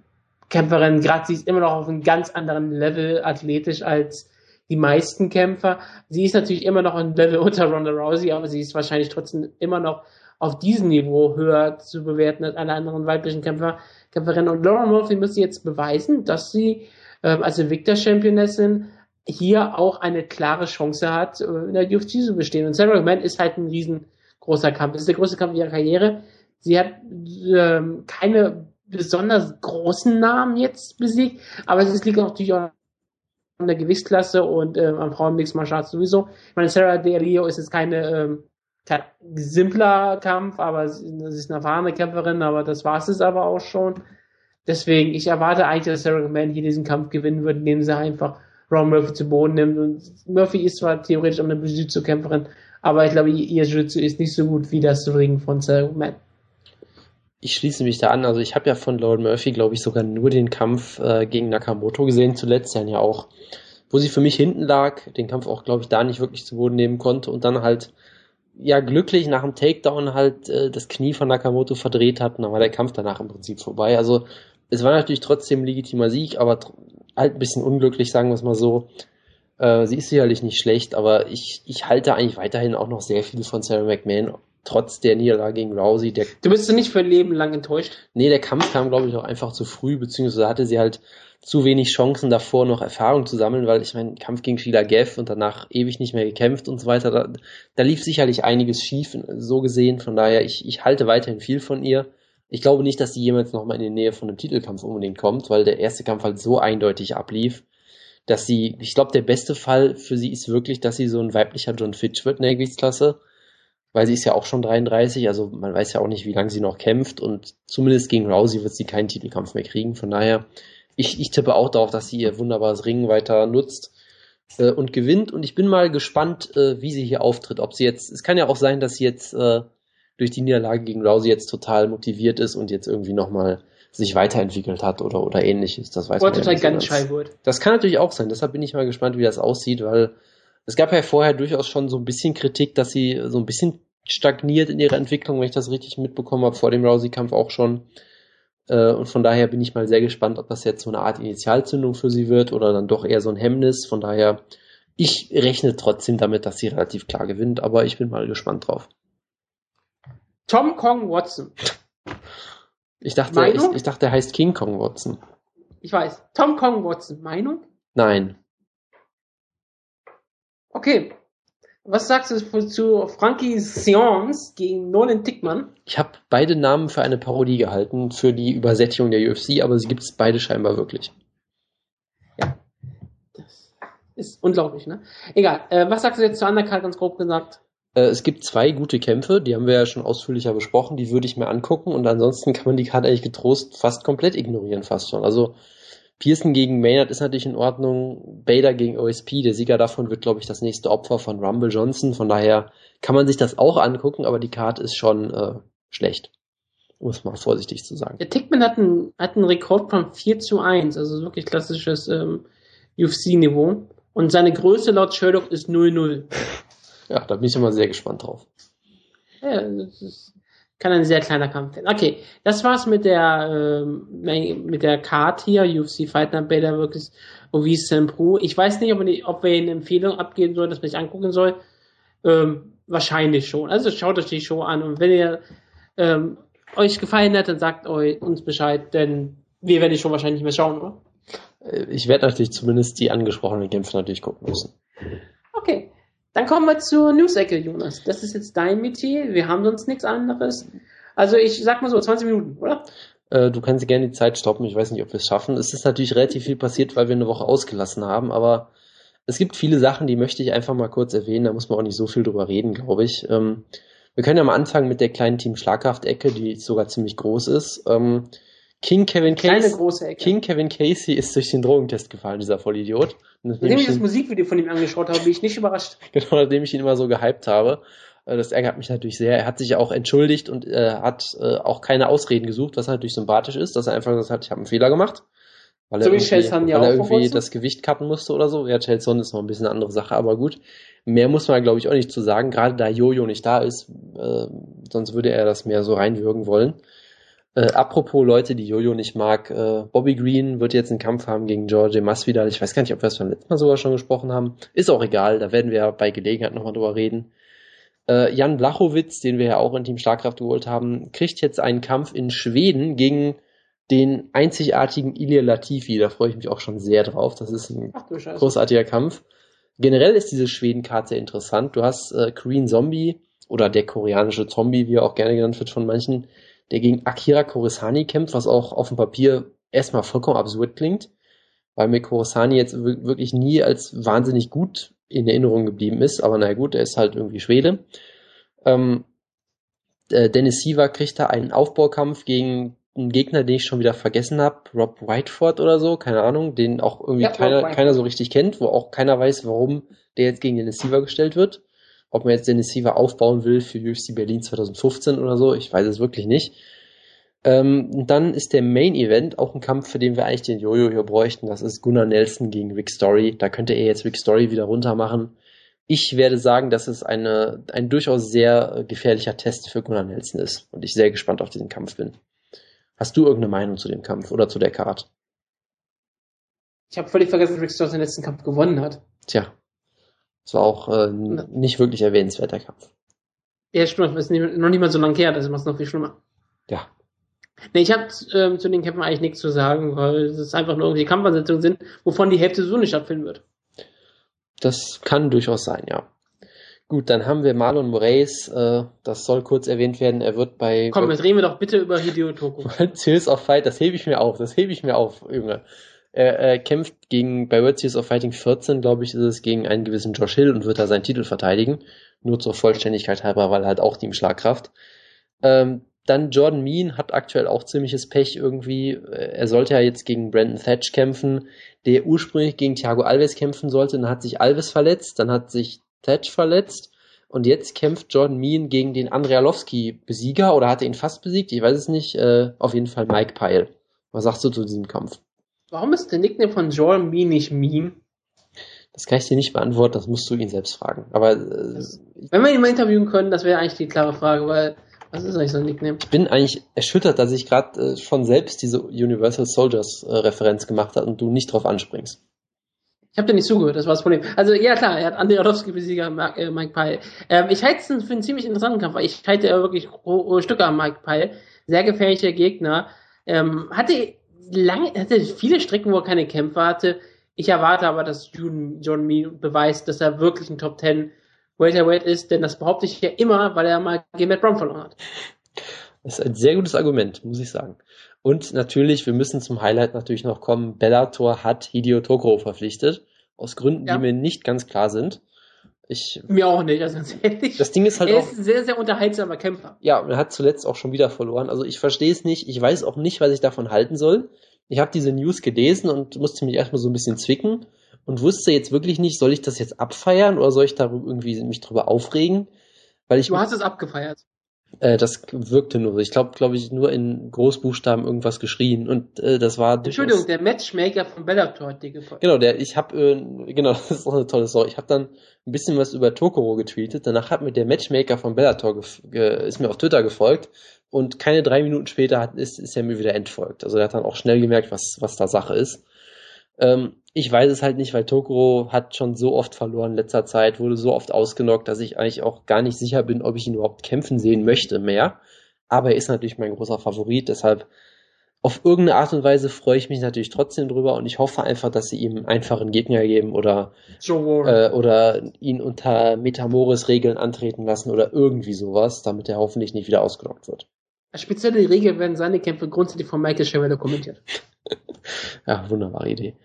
Kämpferin. Gerade sie ist immer noch auf einem ganz anderen Level athletisch als die meisten Kämpfer. Sie ist natürlich immer noch ein Level unter Ronda Rousey, aber sie ist wahrscheinlich trotzdem immer noch auf diesem Niveau höher zu bewerten als alle anderen weiblichen Kämpfer, Kämpferinnen. Und Laura Murphy müsste jetzt beweisen, dass sie ähm, als Invicta-Championessin hier auch eine klare Chance hat, äh, in der UFC zu bestehen. Und Sarah McMahon ist halt ein riesengroßer Kampf. Das ist der größte Kampf ihrer Karriere. Sie hat ähm, keine besonders großen Namen jetzt besiegt, aber es liegt natürlich auch an der Gewichtsklasse und ähm, am Frauen Mixed Martial sowieso. Ich meine, Sarah Rio ist jetzt keine ähm, kein simpler Kampf, aber sie sie ist eine erfahrene Kämpferin, aber das war es aber auch schon. Deswegen, ich erwarte eigentlich, dass Sarah McMahon hier diesen Kampf gewinnen wird, indem sie einfach Ron Murphy zu Boden nimmt. Und Murphy ist zwar theoretisch auch eine Jiu-Jitsu-Kämpferin, aber ich glaube, ihr Jiu-Jitsu ist nicht so gut wie das Ring von Sarah McMahon. Ich schließe mich da an. Also ich habe ja von Lauren Murphy, glaube ich, sogar nur den Kampf äh, gegen Nakamoto gesehen, zuletzt dann ja auch, wo sie für mich hinten lag, den Kampf auch, glaube ich, da nicht wirklich zu Boden nehmen konnte und dann halt ja glücklich nach dem Takedown halt äh, das Knie von Nakamoto verdreht hat und dann war der Kampf danach im Prinzip vorbei. Also es war natürlich trotzdem ein legitimer Sieg, aber halt ein bisschen unglücklich, sagen wir es mal so. Äh, sie ist sicherlich nicht schlecht, aber ich, ich halte eigentlich weiterhin auch noch sehr viel von Sarah McMahon, trotz der Niederlage gegen Rousey. Der Du bist nicht für ein Leben lang enttäuscht. Nee, der Kampf kam, glaube ich, auch einfach zu früh, beziehungsweise hatte sie halt zu wenig Chancen davor, noch Erfahrung zu sammeln, weil ich meine, Kampf gegen Sheila Geff und danach ewig nicht mehr gekämpft und so weiter, da, da lief sicherlich einiges schief, so gesehen, von daher, ich, ich halte weiterhin viel von ihr. Ich glaube nicht, dass sie jemals nochmal in die Nähe von einem Titelkampf unbedingt kommt, weil der erste Kampf halt so eindeutig ablief, dass sie, ich glaube, der beste Fall für sie ist wirklich, dass sie so ein weiblicher John Fitch wird in der Gewichtsklasse, weil sie ist ja auch schon 33, also man weiß ja auch nicht, wie lange sie noch kämpft und zumindest gegen Rousey wird sie keinen Titelkampf mehr kriegen. Von daher, ich, ich tippe auch darauf, dass sie ihr wunderbares Ringen weiter nutzt äh, und gewinnt. Und ich bin mal gespannt, äh, wie sie hier auftritt. Ob sie jetzt, es kann ja auch sein, dass sie jetzt äh, durch die Niederlage gegen Rousey jetzt total motiviert ist und jetzt irgendwie nochmal sich weiterentwickelt hat oder, oder ähnliches. Das weiß Oder man ja total ganz ganz. schei wird. Das kann natürlich auch sein. Deshalb bin ich mal gespannt, wie das aussieht, weil es gab ja vorher durchaus schon so ein bisschen Kritik, dass sie so ein bisschen stagniert in ihrer Entwicklung, wenn ich das richtig mitbekommen habe, vor dem Rousey-Kampf auch schon. Äh, Und von daher bin ich mal sehr gespannt, ob das jetzt so eine Art Initialzündung für sie wird oder dann doch eher so ein Hemmnis. Von daher, ich rechne trotzdem damit, dass sie relativ klar gewinnt, aber ich bin mal gespannt drauf. Tom Kong Watson. Ich dachte, ich, ich dachte, er heißt King Kong Watson. Ich weiß. Tom Kong Watson. Meinung? Nein. Okay. Was sagst du zu Frankie Seance gegen Nolan Tickmann? Ich habe beide Namen für eine Parodie gehalten, für die Übersättigung der UFC, aber sie gibt es beide scheinbar wirklich. Das ist unglaublich, ne? Egal. Äh, was sagst du jetzt zu Undercard ganz grob gesagt? Äh, es gibt zwei gute Kämpfe, die haben wir ja schon ausführlicher besprochen, die würde ich mir angucken und ansonsten kann man die Karte eigentlich getrost fast komplett ignorieren, fast schon. Also Pearson gegen Maynard ist natürlich in Ordnung. Bader gegen OSP, der Sieger davon wird, glaube ich, das nächste Opfer von Rumble Johnson. Von daher kann man sich das auch angucken, aber die Karte ist schon äh, schlecht. Muss man vorsichtig zu sagen. Der Tickman hat einen, hat einen Rekord von 4 zu 1, also wirklich klassisches ähm, UFC-Niveau. Und seine Größe laut Sherlock ist 0-0. <laughs> Ja, da bin ich immer sehr gespannt drauf. Ja, das ist, kann ein sehr kleiner Kampf werden. Okay, das war's mit der ähm, mit der Card hier, UFC Fight Night Beta wirklich Ovis Sempru. Ich weiß nicht, ob, wir, ob wir eine Empfehlung abgeben sollen, dass man sich angucken soll. Ähm, wahrscheinlich schon. Also schaut euch die Show an und wenn ihr ähm, euch gefallen hat, dann sagt euch uns Bescheid, denn wir werden die Show wahrscheinlich nicht mehr schauen, oder? Äh, ich werde natürlich zumindest die angesprochenen Kämpfe natürlich gucken müssen. Okay. Dann kommen wir zur News-Ecke, Jonas. Das ist jetzt dein Metier. Wir haben sonst nichts anderes. Also ich sag mal so, 20 Minuten, oder? Äh, du kannst gerne die Zeit stoppen. Ich weiß nicht, ob wir es schaffen. Es ist natürlich relativ viel passiert, weil wir eine Woche ausgelassen haben, aber es gibt viele Sachen, die möchte ich einfach mal kurz erwähnen. Da muss man auch nicht so viel drüber reden, glaube ich. Ähm, wir können ja mal anfangen mit der kleinen Team Schlagkraft-Ecke, die sogar ziemlich groß ist. Ähm, King Kevin Casey. große Ecke. King Kevin Casey ist durch den Drogentest gefallen, dieser Vollidiot. Nachdem ich das Musikvideo von ihm angeschaut habe, bin ich nicht überrascht. <laughs> Genau, nachdem ich ihn immer so gehypt habe. Äh, das ärgert mich natürlich sehr. Er hat sich auch entschuldigt und äh, hat äh, auch keine Ausreden gesucht, was natürlich sympathisch ist, dass er einfach gesagt hat, ich habe einen Fehler gemacht. Weil so er irgendwie, weil er irgendwie das Gewicht cutten musste oder so. Ja, Chelson ist noch ein bisschen eine andere Sache, aber gut. Mehr muss man, glaube ich, auch nicht zu sagen. Gerade da Jojo nicht da ist, äh, sonst würde er das mehr so reinwürgen wollen. Äh, apropos Leute, die Jojo nicht mag, äh, Bobby Green wird jetzt einen Kampf haben gegen George Masvidal. Ich weiß gar nicht, ob wir das beim letzten Mal sogar schon gesprochen haben. Ist auch egal, da werden wir bei Gelegenheit nochmal drüber reden. Äh, Jan Blachowitz, den wir ja auch in Team Schlagkraft geholt haben, kriegt jetzt einen Kampf in Schweden gegen den einzigartigen Ilya Latifi. Da freue ich mich auch schon sehr drauf. Das ist ein Ach, großartiger Kampf. Generell ist diese Schweden-Karte sehr interessant. Du hast äh, Korean Zombie oder der koreanische Zombie, wie er auch gerne genannt wird von manchen, der gegen Akira Korisani kämpft, was auch auf dem Papier erstmal vollkommen absurd klingt, weil mir Korisani jetzt wirklich nie als wahnsinnig gut in Erinnerung geblieben ist, aber naja gut, er ist halt irgendwie Schwede. Ähm, äh, Dennis Siva kriegt da einen Aufbaukampf gegen einen Gegner, den ich schon wieder vergessen habe, Rob Whiteford oder so, keine Ahnung, den auch irgendwie ja, keiner, keiner so richtig kennt, wo auch keiner weiß, warum der jetzt gegen Dennis Siva gestellt wird ob man jetzt den Receiver aufbauen will für UFC Berlin 2015 oder so, ich weiß es wirklich nicht. Ähm, dann ist der Main Event auch ein Kampf, für den wir eigentlich den Jojo hier bräuchten. Das ist Gunnar Nelson gegen Rick Story. Da könnte er jetzt Rick Story wieder runter machen. Ich werde sagen, dass es eine, ein durchaus sehr gefährlicher Test für Gunnar Nelson ist und ich sehr gespannt auf diesen Kampf bin. Hast du irgendeine Meinung zu dem Kampf oder zu der Card? Ich habe völlig vergessen, dass Rick Story den letzten Kampf gewonnen hat. Tja, das war auch äh, nicht wirklich erwähnenswerter Kampf. Ja, stimmt, das ist noch nicht mal so lange her, das macht es noch viel schlimmer. Ja. Nee, ich habe ähm, zu den Kämpfen eigentlich nichts zu sagen, weil es einfach nur irgendwie Kampfansetzungen sind, wovon die Hälfte so nicht stattfinden wird. Das kann durchaus sein, ja. Gut, dann haben wir Marlon Moraes, äh, das soll kurz erwähnt werden, er wird bei... Komm, jetzt reden wir doch bitte über Hideo Toko. Series <laughs> of Fight, das hebe ich mir auf, das hebe ich mir auf, Junge. Er, er kämpft gegen, bei World Series of Fighting 14, glaube ich, ist es gegen einen gewissen Josh Hill und wird da seinen Titel verteidigen. Nur zur Vollständigkeit halber, weil er halt auch Team Schlagkraft. Ähm, dann Jordan Mean hat aktuell auch ziemliches Pech irgendwie. Er sollte ja jetzt gegen Brandon Thatch kämpfen, der ursprünglich gegen Thiago Alves kämpfen sollte. Dann hat sich Alves verletzt, dann hat sich Thatch verletzt und jetzt kämpft Jordan Mean gegen den Andrealowski-Besieger oder hat er ihn fast besiegt? Ich weiß es nicht. Äh, auf jeden Fall Mike Pyle. Was sagst du zu diesem Kampf? Warum ist der Nickname von Joel Me nicht Meme? Das kann ich dir nicht beantworten, das musst du ihn selbst fragen. Aber äh, wenn wir ihn mal interviewen können, das wäre eigentlich die klare Frage, weil was ist eigentlich so ein Nickname? Ich bin eigentlich erschüttert, dass ich gerade äh, schon selbst diese Universal Soldiers äh, Referenz gemacht habe und du nicht drauf anspringst. Ich habe dir nicht zugehört, das war das Problem. Also ja klar, er hat Andrei Orlowski-Besieger äh, Mike Pyle. Ähm, ich halte es für einen ziemlich interessanten Kampf, weil ich halte wirklich Stücke an Mike Pyle. Sehr gefährlicher Gegner. Ähm, hatte lange, hatte viele Strecken, wo er keine Kämpfe hatte. Ich erwarte aber, dass John, John Mee beweist, dass er wirklich ein Top 10 Welterweight ist, denn das behaupte ich ja immer, weil er mal gegen Matt Brown verloren hat. Das ist ein sehr gutes Argument, muss ich sagen. Und natürlich, wir müssen zum Highlight natürlich noch kommen. Bellator hat Hideo Tokoro verpflichtet. Aus Gründen, ja. die mir nicht ganz klar sind. Ich, Mir auch nicht, also ganz ehrlich. das Ding ist halt er auch, ist ein sehr, sehr unterhaltsamer Kämpfer. ja, er hat zuletzt auch schon wieder verloren. Also ich verstehe es nicht. Ich weiß auch nicht, was ich davon halten soll. Ich habe diese News gelesen und musste mich erstmal so ein bisschen zwicken und wusste jetzt wirklich nicht, soll ich das jetzt abfeiern oder soll ich darüber irgendwie mich drüber aufregen? Weil ich Du hast es abgefeiert. Äh, das wirkte nur so. Ich glaube, glaube ich, nur in Großbuchstaben irgendwas geschrien und äh, das war Entschuldigung, der Matchmaker von Bellator hat dir gefallen. Genau, der ich habe äh, genau, <laughs> das ist auch eine tolle Story. Ich habe dann ein bisschen was über Tokoro getweetet. Danach hat mir der Matchmaker von Bellator ist mir auf Twitter gefolgt und keine drei Minuten später hat, ist, ist er mir wieder entfolgt. Also er hat dann auch schnell gemerkt, was was da Sache ist. Ähm, ich weiß es halt nicht, weil Tokoro hat schon so oft verloren in letzter Zeit, wurde so oft ausgenockt, dass ich eigentlich auch gar nicht sicher bin, ob ich ihn überhaupt kämpfen sehen möchte mehr. Aber er ist natürlich mein großer Favorit, deshalb auf irgendeine Art und Weise freue ich mich natürlich trotzdem drüber und ich hoffe einfach, dass sie ihm einfach einen Gegner geben oder, äh, oder ihn unter Metamoris-Regeln antreten lassen oder irgendwie sowas, damit er hoffentlich nicht wieder ausgenockt wird. Als spezielle Regel werden seine Kämpfe grundsätzlich von Michael Schiavello kommentiert. <laughs> Ja, wunderbare Idee.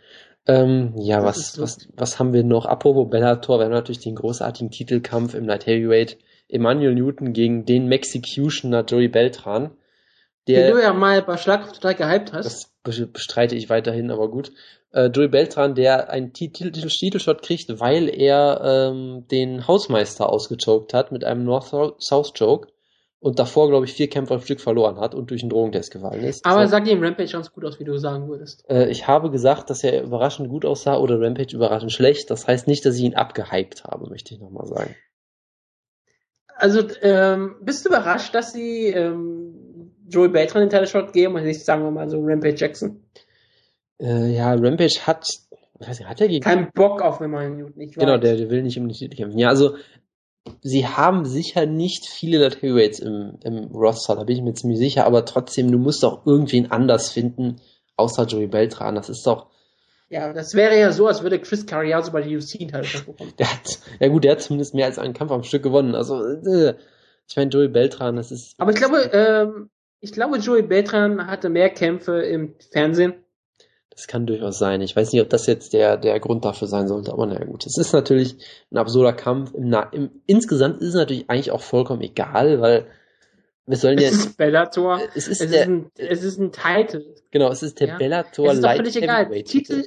Ähm, ja, Das was, was, was haben wir noch? Apropos Bellator, wir haben natürlich den großartigen Titelkampf im Light Heavyweight. Emmanuel Newton gegen den Mexicutioner Joey Beltran. Den du Der, ja mal bei Schlag total gehypt hast. das be- bestreite ich weiterhin, aber gut. Äh, Joey Beltran, der einen Titel- Titelshot kriegt, weil er ähm, den Hausmeister ausgechoked hat mit einem North-South-Choke und davor, glaube ich, vier Kämpfe am Stück verloren hat und durch einen Drogentest gefallen ist. Aber sah gegen Rampage ganz gut aus, wie du sagen würdest. Äh, ich habe gesagt, dass er überraschend gut aussah oder Rampage überraschend schlecht. Das heißt nicht, dass ich ihn abgehypt habe, möchte ich nochmal sagen. Also, ähm, bist du überrascht, dass sie ähm, Joey Beltran den Title-Shot geben und nicht, sagen wir mal, so Rampage Jackson? Äh, ja, Rampage hat, ich weiß nicht, hat er gegen, Kein Bock auf Newton, ich genau, weiß. der, der will nicht den Titel kämpfen. Ja, also, sie haben sicher nicht viele Light Heavyweights im, im Roster, da bin ich mir ziemlich sicher, aber trotzdem, du musst doch irgendwen anders finden, außer Joey Beltran. Das ist doch, Ja, das wäre ja so, als würde Chris Carriazo bei der UFC Title-Shot bekommen. der hat, ja gut, der hat zumindest mehr als einen Kampf am Stück gewonnen. Also, äh, ich meine, Joey Beltran, das ist, Aber ich glaube, ähm, ich glaube, Joey Beltran hatte mehr Kämpfe im Fernsehen. Das kann durchaus sein. Ich weiß nicht, ob das jetzt der, der Grund dafür sein sollte, aber naja gut. Es ist natürlich ein absurder Kampf. Im, im, insgesamt ist es natürlich eigentlich auch vollkommen egal, weil wir sollen ja. Es ist Bellator. Es Es ist ist, der, ein, es ist ein Titel. genau, es ist der Ja. Bellator Es ist doch Light völlig egal. Titel,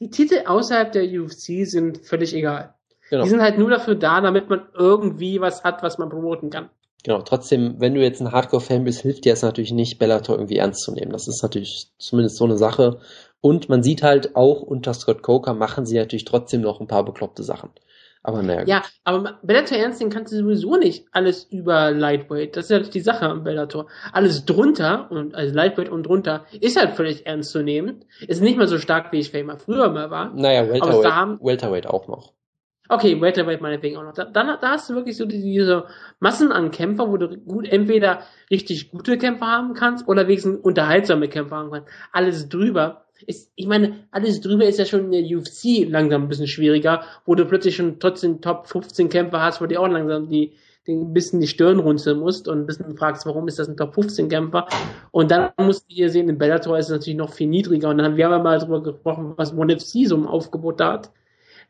die Titel außerhalb der UFC sind völlig egal. Genau. Die sind halt nur dafür da, damit man irgendwie was hat, was man promoten kann. Genau, trotzdem, wenn du jetzt ein Hardcore-Fan bist, hilft dir es natürlich nicht, Bellator irgendwie ernst zu nehmen. Das ist natürlich zumindest so eine Sache. Und man sieht halt auch unter Scott Coker machen sie natürlich trotzdem noch ein paar bekloppte Sachen. Aber naja. Ja, aber Bellator ernst nehmen kannst du sowieso nicht alles über Lightweight. Das ist halt die Sache am Bellator. Alles drunter, und also Lightweight und drunter, ist halt völlig ernst zu nehmen. Ist nicht mehr so stark, wie ich vielleicht mal früher mal war. Naja, Aber Welterweight, haben- Welterweight auch noch. Okay, Welterweight meinetwegen auch noch. Da, dann, da hast du wirklich so die- diese Massen an Kämpfer, wo du gut entweder richtig gute Kämpfer haben kannst oder wenigstens unterhaltsame Kämpfer haben kannst. Alles drüber ist, ich meine, alles drüber ist ja schon in der UFC langsam ein bisschen schwieriger, wo du plötzlich schon trotzdem Top 15 Kämpfer hast, wo du auch langsam die, ein bisschen die Stirn runzeln musst und ein bisschen fragst, warum ist das ein Top 15 Kämpfer? Und dann musst du hier sehen, in Bellator ist es natürlich noch viel niedriger und dann haben wir aber mal drüber gesprochen, was ONE FC so im Aufgebot da hat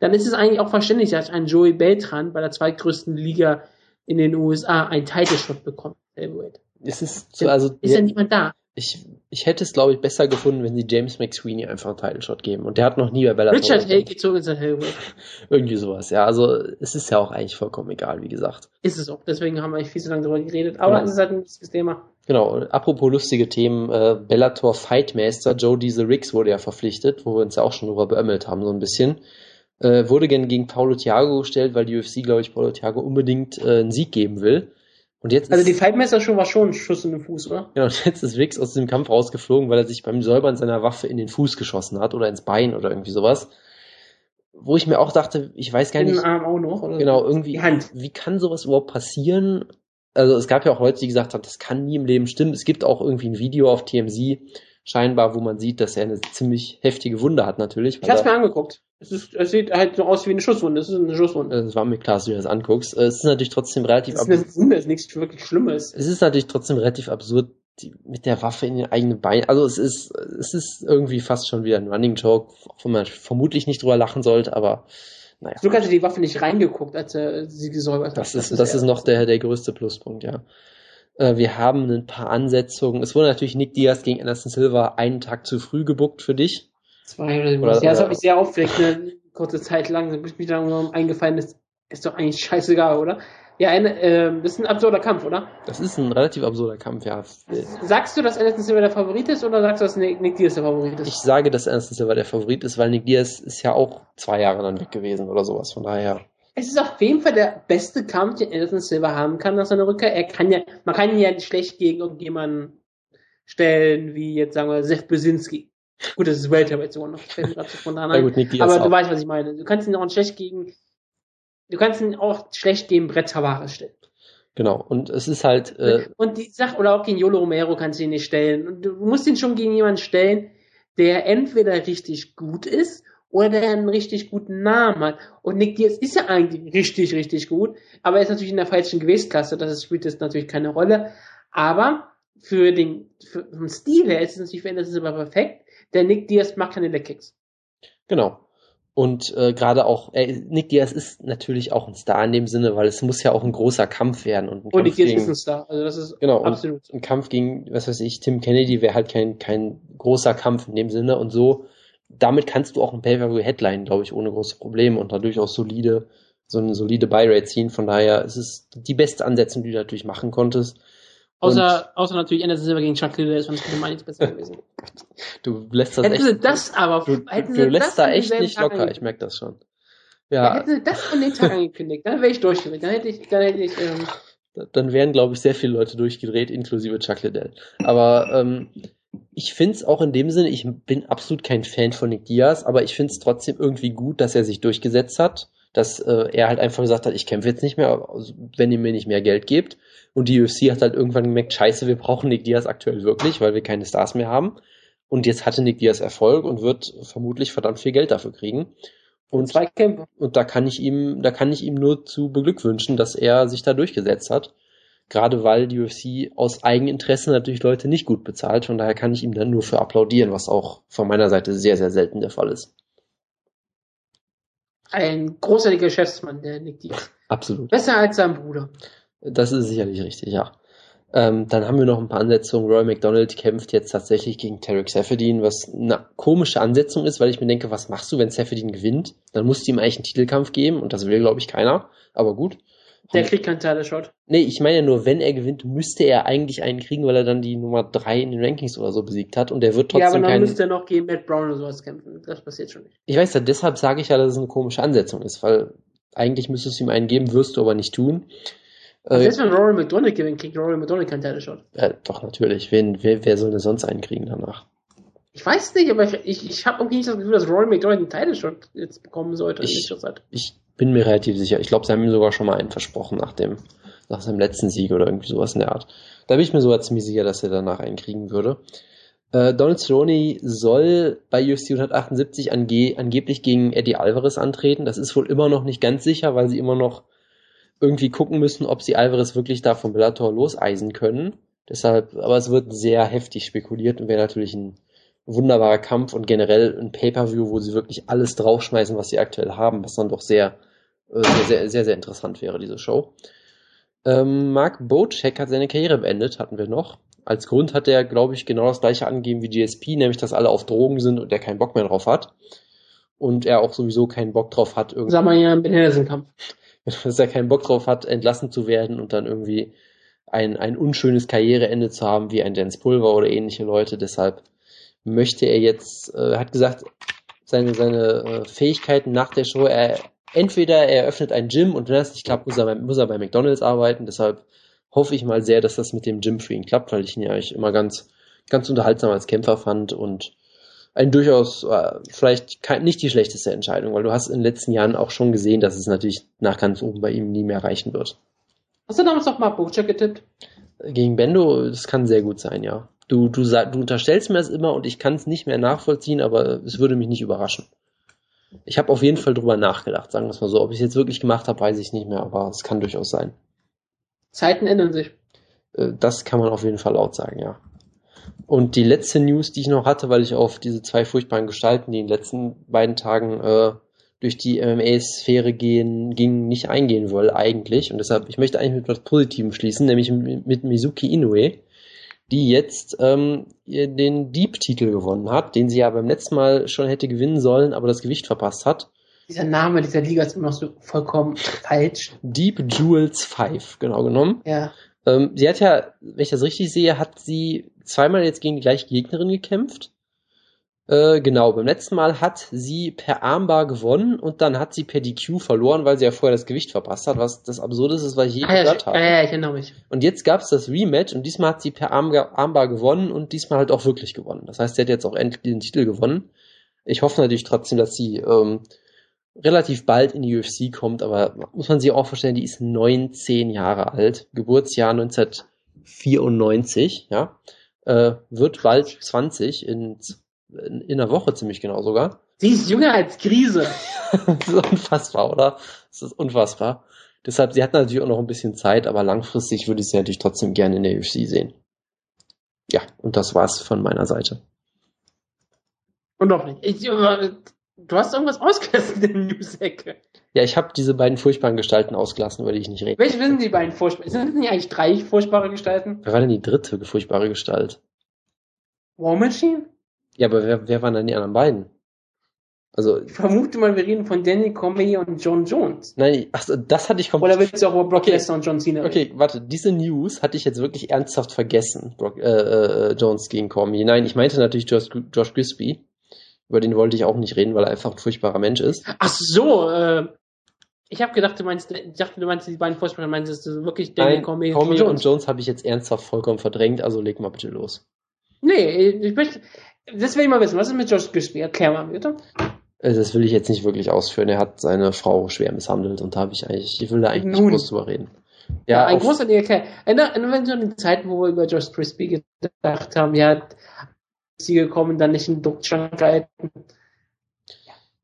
dann ist es eigentlich auch verständlich, dass ein Joey Beltran bei der zweitgrößten Liga in den USA einen Title-Shot bekommt. Es ist so, also Ist ja niemand da. ich, ich hätte es, glaube ich, besser gefunden, wenn sie James McSweeney einfach einen Title Shot geben. Und der hat noch nie bei Bellator. Richard gekämpft. geht zurück ins Heavyweight. <laughs> Irgendwie sowas, ja. Also es ist ja auch eigentlich vollkommen egal, wie gesagt. Ist es auch. Deswegen haben wir eigentlich viel zu lange darüber geredet. Aber Genau. es ist halt ein lustiges Thema. Genau, und apropos lustige Themen, äh, Bellator Fightmaster Joe Diesel Riggs wurde ja verpflichtet, wo wir uns ja auch schon drüber beömmelt haben, so ein bisschen. Äh, wurde gern gegen Paulo Thiago gestellt, weil die UFC, glaube ich, Paulo Thiago unbedingt äh, einen Sieg geben will. Und jetzt Also die Fightmaster Show war schon ein Schuss in den Fuß, oder? genau, und jetzt ist Riggs aus dem Kampf rausgeflogen, weil er sich beim Säubern seiner Waffe in den Fuß geschossen hat oder ins Bein oder irgendwie sowas. Wo ich mir auch dachte, ich weiß gar In den nicht, Arm auch noch. Oder? Genau, irgendwie. Die Hand. Wie kann sowas überhaupt passieren? Also es gab ja auch Leute, die gesagt haben, das kann nie im Leben stimmen. Es gibt auch irgendwie ein Video auf TMZ scheinbar, wo man sieht, dass er eine ziemlich heftige Wunde hat natürlich. Ich hab's mir angeguckt. Es, ist, es sieht halt so aus wie eine Schusswunde. Es ist eine Schusswunde. er, es war mir klar, dass du dir das anguckst. Es ist natürlich trotzdem relativ Es ist absurd. eine Wunde, es ist nichts wirklich Schlimmes. Es ist natürlich trotzdem relativ absurd, die, mit der Waffe in den eigenen Beinen. Also es ist, es ist irgendwie fast schon wieder ein Running Joke, wenn man vermutlich nicht drüber lachen sollte, aber naja. Luke hatte die Waffe nicht reingeguckt, als er sie gesäubert hat. Das ist, das ist noch der, der größte Pluspunkt, ja. Äh, wir haben ein paar Ansetzungen. Es wurde natürlich Nick Diaz gegen Anderson Silva einen Tag zu früh gebuckt für dich. Zwei oder. Oder- ja, das hat mich sehr aufgeregt, eine kurze Zeit lang, bis mich dann eingefallen ist, ist doch eigentlich scheißegal, oder? Ja, eine, ähm, das ist ein absurder Kampf, oder? Das ist ein relativ absurder Kampf, ja. Sagst du, dass Anderson Silva der Favorit ist oder sagst du, dass Nick, Nick Diaz der Favorit ist? Ich sage, dass Anderson Silva der Favorit ist, weil Nick Diaz ist ja auch zwei Jahre dann weg gewesen oder sowas. Von daher, Es ist auf jeden Fall der beste Kampf, den Anderson Silva haben kann nach seiner Rückkehr. Er kann ja, man kann ihn ja nicht schlecht gegen irgendjemanden stellen, wie jetzt sagen wir Seth Brzezinski. Gut, das ist Welterweight sogar noch. Na ein. gut, Nick Diaz Aber du weißt, was ich meine. Du kannst ihn auch schlecht gegen, du kannst ihn auch schlecht gegen Brett Tavares stellen. Genau. Und es ist halt, äh, Und die Sache, oder auch gegen Yolo Romero kannst du ihn nicht stellen. Und du musst ihn schon gegen jemanden stellen, der entweder richtig gut ist oder der einen richtig guten Namen hat. Und Nick Diaz ist ja eigentlich richtig, richtig gut, aber er ist natürlich in der falschen Gewichtsklasse. Das ist- spielt jetzt natürlich keine Rolle. Aber für den, für, vom Stil her ist es natürlich für Anderson Silva perfekt. Der Nick Diaz macht keine Leckkicks. genau. Und äh, gerade auch, äh, Nick Diaz ist natürlich auch ein Star in dem Sinne, weil es muss ja auch ein großer Kampf werden. Und ein Und Nick Kampf Diaz gegen- ist ein Star. Also das ist Genau, absolut. ein Kampf gegen, was weiß ich, Tim Kennedy wäre halt kein, kein großer Kampf in dem Sinne und so. Damit kannst du auch ein Pay-Per-View-Headline, glaube ich, ohne große Probleme und dadurch auch solide, so eine solide Buy-Rate ziehen. Von daher ist es die beste Ansetzung, die du natürlich machen konntest. Außer, außer natürlich Anderson Silva gegen Chuck Liddell ist sonst für nichts besser gewesen. Und <laughs> du lässt das Hätten echt, das aber, du, du, du lässt da echt nicht Tag locker, ich merke das schon. Ja. Ja, Hätten sie das an den Tag angekündigt, dann wäre ich durchgedreht. Dann hätte ich, dann hätte ich, ähm, dann wären, glaube ich, sehr viele Leute durchgedreht, inklusive Chuck Liddell. Aber ähm, ich finde es auch in dem Sinne, ich bin absolut kein Fan von Nick Diaz, aber ich finde es trotzdem irgendwie gut, dass er sich durchgesetzt hat, dass äh, er halt einfach gesagt hat, ich kämpfe jetzt nicht mehr, also, wenn ihr mir nicht mehr Geld gebt. Und die UFC hat halt irgendwann gemerkt, scheiße, wir brauchen Nick Diaz aktuell wirklich, weil wir keine Stars mehr haben. Und jetzt hatte Nick Diaz Erfolg und wird vermutlich verdammt viel Geld dafür kriegen. Und zwei Kämpfe. und da kann ich ihm, da kann ich ihm nur zu beglückwünschen, dass er sich da durchgesetzt hat. Gerade weil die UFC aus Eigeninteresse natürlich Leute nicht gut bezahlt. Von daher kann ich ihm dann nur für applaudieren, was auch von meiner Seite sehr, sehr selten der Fall ist. Ein großartiger Geschäftsmann, der Nick Diaz. Absolut. Besser als sein Bruder. Das ist sicherlich richtig, ja. Ähm, dann haben wir noch ein paar Ansetzungen. Roy McDonald kämpft jetzt tatsächlich gegen Tarek Seferdin, was eine komische Ansetzung ist, weil ich mir denke, was machst du, wenn Seferdin gewinnt? Dann musst du ihm eigentlich einen Titelkampf geben und das will, glaube ich, keiner. Aber gut. Der kriegt keinen Title-Shot. Nee, ich meine ja nur, wenn er gewinnt, müsste er eigentlich einen kriegen, weil er dann die Nummer drei in den Rankings oder so besiegt hat und er wird Ja, aber trotzdem dann keinen. müsste er noch gegen Matt Brown oder sowas kämpfen. Das passiert schon nicht. Ich weiß ja, deshalb sage ich ja, dass es eine komische Ansetzung ist, weil eigentlich müsstest du ihm einen geben, wirst du aber nicht tun. Also Äh, selbst wenn Rory McDonald gewinnt, kriegt Rory McDonald keinen Title-Shot. ja, doch, natürlich. Wen, wer, wer soll denn sonst einen kriegen danach? Ich weiß nicht, aber ich, ich, ich habe irgendwie nicht das Gefühl, dass Rory McDonald einen Title-Shot jetzt bekommen sollte. Ich-. Ich bin mir relativ sicher. Ich glaube, sie haben ihm sogar schon mal einen versprochen nach dem, nach seinem letzten Sieg oder irgendwie sowas in der Art. Da bin ich mir sogar ziemlich sicher, dass er danach einen kriegen würde. Äh, Donald Cerrone soll bei UFC 178 ange angeblich gegen Eddie Alvarez antreten. Das ist wohl immer noch nicht ganz sicher, weil sie immer noch irgendwie gucken müssen, ob sie Alvarez wirklich da vom Bellator loseisen können. Deshalb, aber es wird sehr heftig spekuliert und wäre natürlich ein wunderbarer Kampf und generell ein Pay-Per-View, wo sie wirklich alles draufschmeißen, was sie aktuell haben, was dann doch sehr, äh, sehr, sehr, sehr, sehr interessant wäre, diese Show. Ähm, Mark Bocek hat seine Karriere beendet, hatten wir noch. Als Grund hat er, glaube ich, genau das gleiche angegeben wie GSP, nämlich, dass alle auf Drogen sind und er keinen Bock mehr drauf hat. Und er auch sowieso keinen Bock drauf hat, irgendwie Sag mal ja, Ben Henderson-Kampf. <laughs> dass er keinen Bock drauf hat, entlassen zu werden und dann irgendwie ein, ein unschönes Karriereende zu haben, wie ein Dance Pulver oder ähnliche Leute. Deshalb möchte er jetzt, äh, hat gesagt, seine, seine äh, Fähigkeiten nach der Show, er, entweder er eröffnet ein Gym und wenn das nicht klappt, muss er, bei, muss er bei McDonalds arbeiten. Deshalb hoffe ich mal sehr, dass das mit dem Gym für ihn klappt, weil ich ihn ja eigentlich immer ganz, ganz unterhaltsam als Kämpfer fand und ein durchaus äh, vielleicht kein, nicht die schlechteste Entscheidung, weil du hast in den letzten Jahren auch schon gesehen, dass es natürlich nach ganz oben bei ihm nie mehr reichen wird. Hast du damals noch Mark Bocek getippt? Gegen Bendo, das kann sehr gut sein, ja. Du, du, du unterstellst mir das immer und ich kann es nicht mehr nachvollziehen, aber es würde mich nicht überraschen. Ich habe auf jeden Fall drüber nachgedacht, sagen wir es mal so. Ob ich es jetzt wirklich gemacht habe, weiß ich nicht mehr, aber es kann durchaus sein. Zeiten ändern sich. Äh, Das kann man auf jeden Fall laut sagen, ja. Und die letzte News, die ich noch hatte, weil ich auf diese zwei furchtbaren Gestalten, die in den letzten beiden Tagen äh, durch die MMA-Sphäre gehen, ging, nicht eingehen will eigentlich. Und deshalb, ich möchte eigentlich mit was Positivem schließen, nämlich mit Mizuki Inoue, die jetzt ähm, den Deep-Titel gewonnen hat, den sie ja beim letzten Mal schon hätte gewinnen sollen, aber das Gewicht verpasst hat. Dieser Name dieser Liga ist immer noch so vollkommen falsch. Deep Jewels 5, genau genommen. Ja. Ähm, sie hat ja, wenn ich das richtig sehe, hat sie zweimal jetzt gegen die gleiche Gegnerin gekämpft. Äh, genau, beim letzten Mal hat sie per Armbar gewonnen und dann hat sie per DQ verloren, weil sie ja vorher das Gewicht verpasst hat, was das Absurdeste ist, was ich je Ah, ja, gehört ich- habe. ja, ja, ich erinnere mich. Und jetzt gab es das Rematch und diesmal hat sie per Armbar, Armbar gewonnen und diesmal halt auch wirklich gewonnen. Das heißt, sie hat jetzt auch endlich den Titel gewonnen. Ich hoffe natürlich trotzdem, dass sie ähm, relativ bald in die UFC kommt, aber muss man sich auch vorstellen, die ist 19 Jahre alt, Geburtsjahr 1994, ja, äh, wird bald 20 in, in, in einer Woche ziemlich genau sogar. Sie ist jünger als Krise. <laughs> das ist unfassbar, oder? Das ist unfassbar. Deshalb, sie hat natürlich auch noch ein bisschen Zeit, aber langfristig würde ich sie natürlich trotzdem gerne in der UFC sehen. Ja, und das war's von meiner Seite. Und doch nicht. Ich, äh, du hast irgendwas ausgelassen in der News-Ecke. Ja, ich habe diese beiden furchtbaren Gestalten ausgelassen, über die ich nicht rede. Welche sind die beiden furchtbar? Sind nicht eigentlich drei furchtbare Gestalten? Wer war denn die dritte furchtbare Gestalt? War Machine? Ja, aber wer, wer waren dann die anderen beiden? Also, Ich vermute mal, wir reden von Danny Cormier und John Jones. nein, ach, so, das hatte ich komplett. Oder willst du auch über Brock Okay. Lesnar und John Cena reden? Okay, warte, diese News hatte ich jetzt wirklich ernsthaft vergessen. Brock, äh, äh, Jones gegen Cormier. Nein, ich meinte natürlich Josh, Josh Grisby. Über den wollte ich auch nicht reden, weil er einfach ein furchtbarer Mensch ist. Ach so, äh, ich habe gedacht, du meinst, ich dachte, du meinst die beiden Furchtbaren, meinst du wirklich Danny Nein, Cormier Cormier und John und Jones? Jones habe ich jetzt ernsthaft vollkommen verdrängt, also leg mal bitte los. Nee, ich möchte, das will ich mal wissen. Was ist mit Josh Grisby? Erklär mal bitte. Äh, Das will ich jetzt nicht wirklich ausführen. Er hat seine Frau schwer misshandelt und da habe ich eigentlich, ich will da eigentlich Nun. nicht groß drüber reden. Ja, Ja, ein großartiger Kerl. Erinnere dich an die Zeiten, wo wir über Josh Grisby gedacht haben, ja, sie gekommen, dann nicht in den Duftschrank gehalten.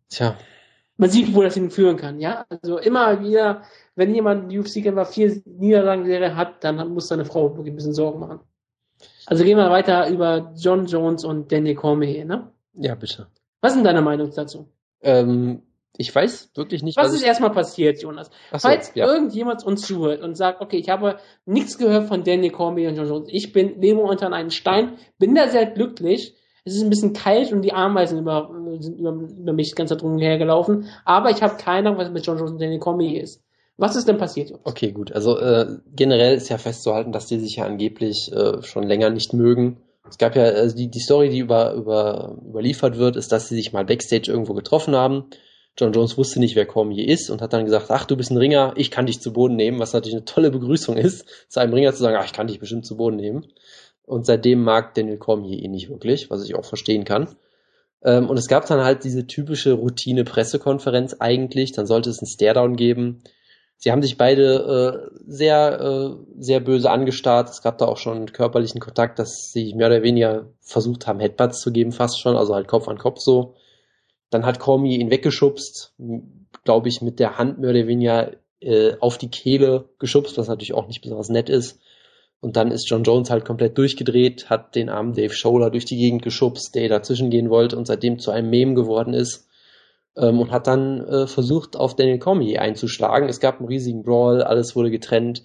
tja, Man sieht, wo das hinführen kann, ja. Also immer wieder, wenn jemand UFC-Kämpfer vier Niederlagen hat, dann muss seine Frau wirklich ein bisschen Sorgen machen. Also gehen wir weiter über John Jones und Danny Cormier, ne? ja bitte. Was ist denn deine Meinung dazu? Ähm, ich weiß wirklich nicht, Was ist ich, erstmal passiert, Jonas? So, Falls ja. irgendjemand uns zuhört und sagt, okay, ich habe nichts gehört von Danny Cormier und John Jones, ich bin, lebe unter einem Stein, bin da sehr glücklich, es ist ein bisschen kalt und die Ameisen über, sind über, über mich ganz drum hergelaufen, aber ich habe keine Ahnung, was mit John Jones und Danny Cormier ist. Was ist denn passiert? Okay, gut. Also äh, generell ist ja festzuhalten, dass die sich ja angeblich äh, schon länger nicht mögen. Es gab ja also die, die Story, die über, über, überliefert wird, ist, dass sie sich mal backstage irgendwo getroffen haben. John Jones wusste nicht, wer Cormier ist und hat dann gesagt, ach, du bist ein Ringer, ich kann dich zu Boden nehmen, was natürlich eine tolle Begrüßung ist, <laughs> zu einem Ringer zu sagen, ach, ich kann dich bestimmt zu Boden nehmen. Und seitdem mag Daniel Cormier ihn nicht wirklich, was ich auch verstehen kann. Ähm, und es gab dann halt diese typische Routine-Pressekonferenz eigentlich, dann sollte es einen Staredown geben. Sie haben sich beide äh, sehr, äh, sehr böse angestarrt. Es gab da auch schon körperlichen Kontakt, dass sie mehr oder weniger versucht haben, Headbutts zu geben, fast schon, also halt Kopf an Kopf so. Dann hat Cormier ihn weggeschubst, glaube ich, mit der Hand mehr oder weniger äh, auf die Kehle geschubst, was natürlich auch nicht besonders nett ist. Und dann ist John Jones halt komplett durchgedreht, hat den armen Dave Scholler durch die Gegend geschubst, der dazwischen gehen wollte und seitdem zu einem Meme geworden ist ähm, und hat dann äh, versucht, auf Daniel Cormier einzuschlagen. Es gab einen riesigen Brawl, alles wurde getrennt.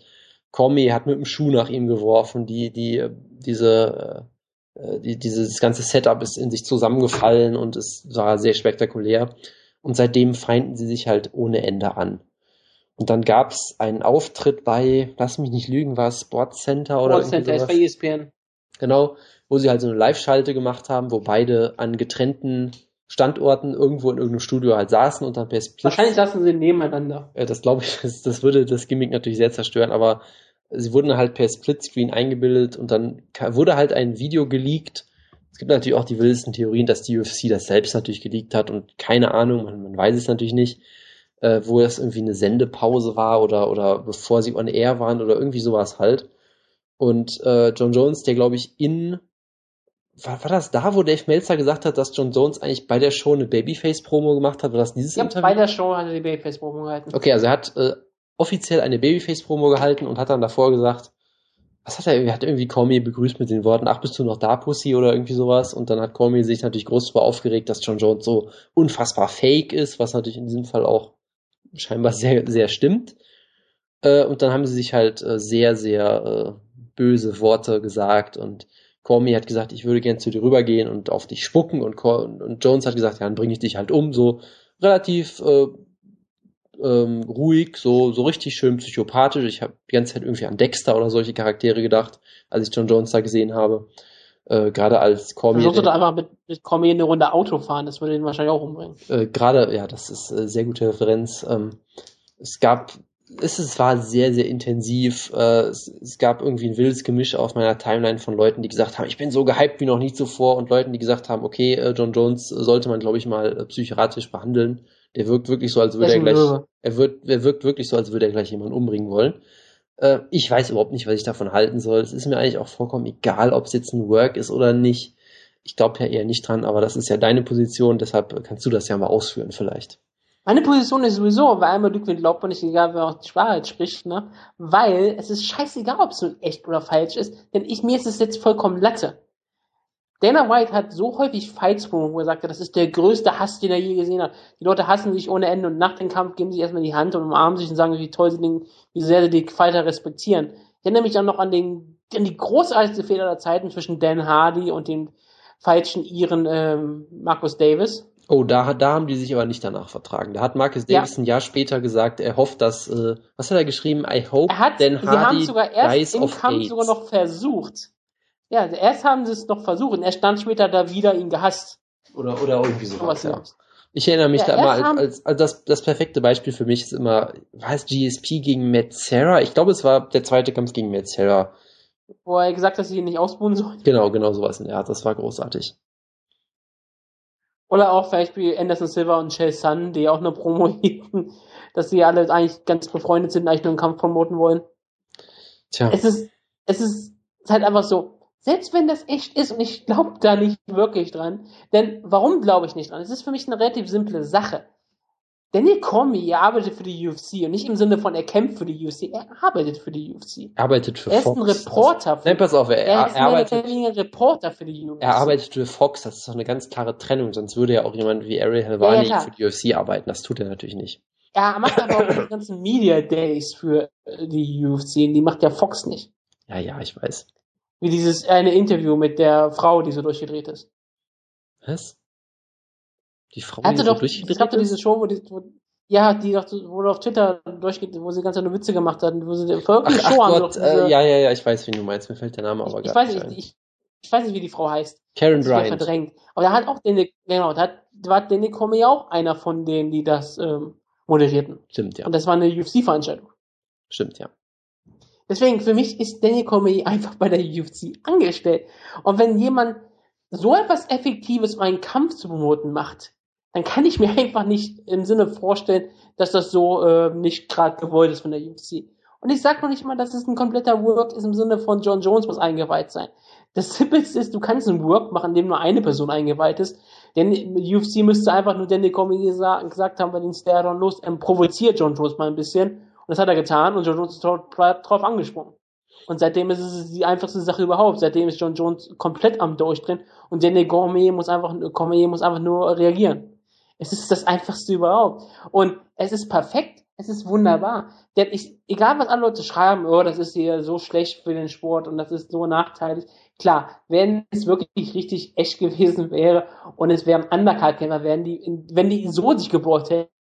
Cormier hat mit dem Schuh nach ihm geworfen, die, die, äh, diese, äh, die, dieses ganze Setup ist in sich zusammengefallen und es war sehr spektakulär. Und seitdem feinden sie sich halt ohne Ende an. Und dann gab's einen Auftritt bei, lass mich nicht lügen, war es Sportcenter oder Sports irgendwie Center ist bei E ESPN. Genau, wo sie halt so eine Live-Schalte gemacht haben, wo beide an getrennten Standorten irgendwo in irgendeinem Studio halt saßen und dann per Split. Wahrscheinlich lassen sie nebeneinander. Äh, das glaube ich, <laughs> das, das würde das Gimmick natürlich sehr zerstören, aber sie wurden halt per Splitscreen eingebildet und dann wurde halt ein Video geleakt. Es gibt natürlich auch die wildesten Theorien, dass die UFC das selbst natürlich geleakt hat und keine Ahnung, man, man weiß es natürlich nicht, äh, wo das irgendwie eine Sendepause war oder, oder bevor sie on air waren oder irgendwie sowas halt. Und äh, John Jones, der glaube ich in war, war das da, wo Dave Meltzer gesagt hat, dass John Jones eigentlich bei der Show eine Babyface-Promo gemacht hat? War das dieses Ja, Interview? bei der Show hat er die Babyface-Promo gehalten. Okay, also er hat äh, offiziell eine Babyface-Promo gehalten und hat dann davor gesagt, was hat er, er hat irgendwie Cormier begrüßt mit den Worten, ach, bist du noch da, Pussy, oder irgendwie sowas. Und dann hat Cormier sich natürlich groß darüber aufgeregt, dass John Jones so unfassbar fake ist, was natürlich in diesem Fall auch scheinbar sehr, sehr stimmt. Äh, und dann haben sie sich halt äh, sehr, sehr äh, böse Worte gesagt und Cormier hat gesagt, ich würde gern zu dir rübergehen und auf dich spucken und, und Jones hat gesagt, ja, dann bringe ich dich halt um, so relativ äh, ähm, ruhig, so, so richtig schön psychopathisch. Ich habe die ganze Zeit irgendwie an Dexter oder solche Charaktere gedacht, als ich John Jones da gesehen habe. Äh, gerade als Cormier. Versucht er einfach mit, mit Cormier eine Runde Auto fahren, das würde ihn wahrscheinlich auch umbringen. Äh, gerade, ja, das ist äh, sehr gute Referenz. Ähm, es gab, es, es war sehr, sehr intensiv. Äh, es, es gab irgendwie ein wildes Gemisch auf meiner Timeline von Leuten, die gesagt haben, ich bin so gehypt wie noch nie zuvor und Leuten, die gesagt haben, okay, äh, John Jones sollte man, glaube ich, mal äh, psychiatrisch behandeln. Der wirkt wirklich so, als würde er gleich, er wird, er wirkt wirklich so, als würde er gleich jemanden umbringen wollen. Ich weiß überhaupt nicht, was ich davon halten soll. Es ist mir eigentlich auch vollkommen egal, ob es jetzt ein Work ist oder nicht. Ich glaube ja eher nicht dran, aber das ist ja deine Position, deshalb kannst du das ja mal ausführen vielleicht. Meine Position ist sowieso, weil einmal Ludwig man nicht, egal wer auch die Wahrheit spricht, ne? Weil es ist scheißegal, ob es nun echt oder falsch ist, denn ich, mir ist es jetzt vollkommen Latte. Dana White hat so häufig Fights, wo er sagte, das ist der größte Hass, den er je gesehen hat. Die Leute hassen sich ohne Ende und nach dem Kampf geben sich erstmal die Hand und umarmen sich und sagen, wie toll sie den, wie sehr sie die Fighter respektieren. Ich erinnere mich dann noch an den, an die großartigste Fehler der Zeiten zwischen Dan Hardy und dem falschen Iren ähm, Marcus Davis. Oh, da, da haben die sich aber nicht danach vertragen. Da hat Marcus Davis ja. ein Jahr später gesagt, er hofft, dass, äh, was hat er geschrieben? I hope er hat, Dan Hardy sie haben sogar erst im Kampf AIDS. sogar noch versucht, ja, erst haben sie es noch versucht und er stand später da wieder ihn gehasst. Oder, oder irgendwie sowas. Ja. Ich erinnere mich ja, da immer als, als, als das, das perfekte Beispiel für mich ist immer, was GSP gegen Matt Sarah? Ich glaube, es war der zweite Kampf gegen Matt Sarah. Wo er gesagt hat, dass sie ihn nicht ausbuhen sollen. Genau, genau sowas in der Art. Das war großartig. Oder auch vielleicht wie Anderson Silva und Chael Sun, die auch nur Promo <laughs> hielten, dass sie alle eigentlich ganz befreundet sind, eigentlich nur einen Kampf promoten wollen. Tja. Es ist, es ist halt einfach so, selbst wenn das echt ist und ich glaube da nicht wirklich dran, denn warum glaube ich nicht dran? Es ist für mich eine relativ simple Sache. Daniel Cormier arbeitet für die UFC und nicht im Sinne von er kämpft für die UFC, er arbeitet für die UFC. Er arbeitet für er Fox. Er ist ein Reporter. Für, Nein, pass auf, er, er ist er arbeitet, ein Reporter für die UFC. Er arbeitet für Fox, das ist doch eine ganz klare Trennung, sonst würde ja auch jemand wie Ariel Helvani ja, ja, für die UFC arbeiten, das tut er natürlich nicht. Er macht aber auch die ganzen Media Days für die UFC, die macht ja Fox nicht. Ja, ja, ich weiß. Wie dieses eine Interview mit der Frau, die so durchgedreht ist. Was? Die Frau, die so doch, durchgedreht? Es gab doch diese Show, wo die, wo, ja, die doch, wo auf Twitter durchgeht, wo sie ganz eine Witze gemacht hat, wo sie verrückte Show ach Gott, äh, ja, ja, ja, ich weiß, wie du meinst, mir fällt der Name aber ich, ich weiß nicht, ich, ich, weiß nicht, wie die Frau heißt. Karen Bryant. verdrängt. Aber da hat auch den, genau, da hat, war Danny Comey ja auch einer von denen, die das ähm, moderierten. Stimmt, ja. Und das war eine UFC-Veranstaltung. Stimmt, ja. Deswegen, für mich ist Daniel Cormier <laughs> einfach bei der UFC angestellt. Und wenn jemand so etwas Effektives, um einen Kampf zu promoten, macht, dann kann ich mir <laughs> einfach nicht im Sinne vorstellen, dass das so äh, nicht gerade gewollt ist von der UFC. Und ich sage noch nicht mal, dass es ein kompletter Work ist im Sinne von John Jones muss eingeweiht sein. Das Simpelste ist, du kannst einen Work machen, in dem nur eine Person eingeweiht ist. Denn UFC müsste einfach nur Daniel Cormier gesagt haben, bei den Staron los, ähm, provoziert John Jones mal ein bisschen und das hat er getan und John Jones ist drauf angesprungen. Und seitdem ist es die einfachste Sache überhaupt. Seitdem ist John Jones komplett am Durchdrehen und Daniel Cormier muss einfach, Cormier muss einfach nur reagieren. Es ist das einfachste überhaupt. Und es ist perfekt. Es ist wunderbar. Denn ich, egal was andere Leute schreiben, oh, das ist hier so schlecht für den Sport und das ist so nachteilig. Klar, wenn es wirklich richtig echt gewesen wäre und es wären Undercard-Kämpfer, wären die, wenn die so sich gebohrt hätten,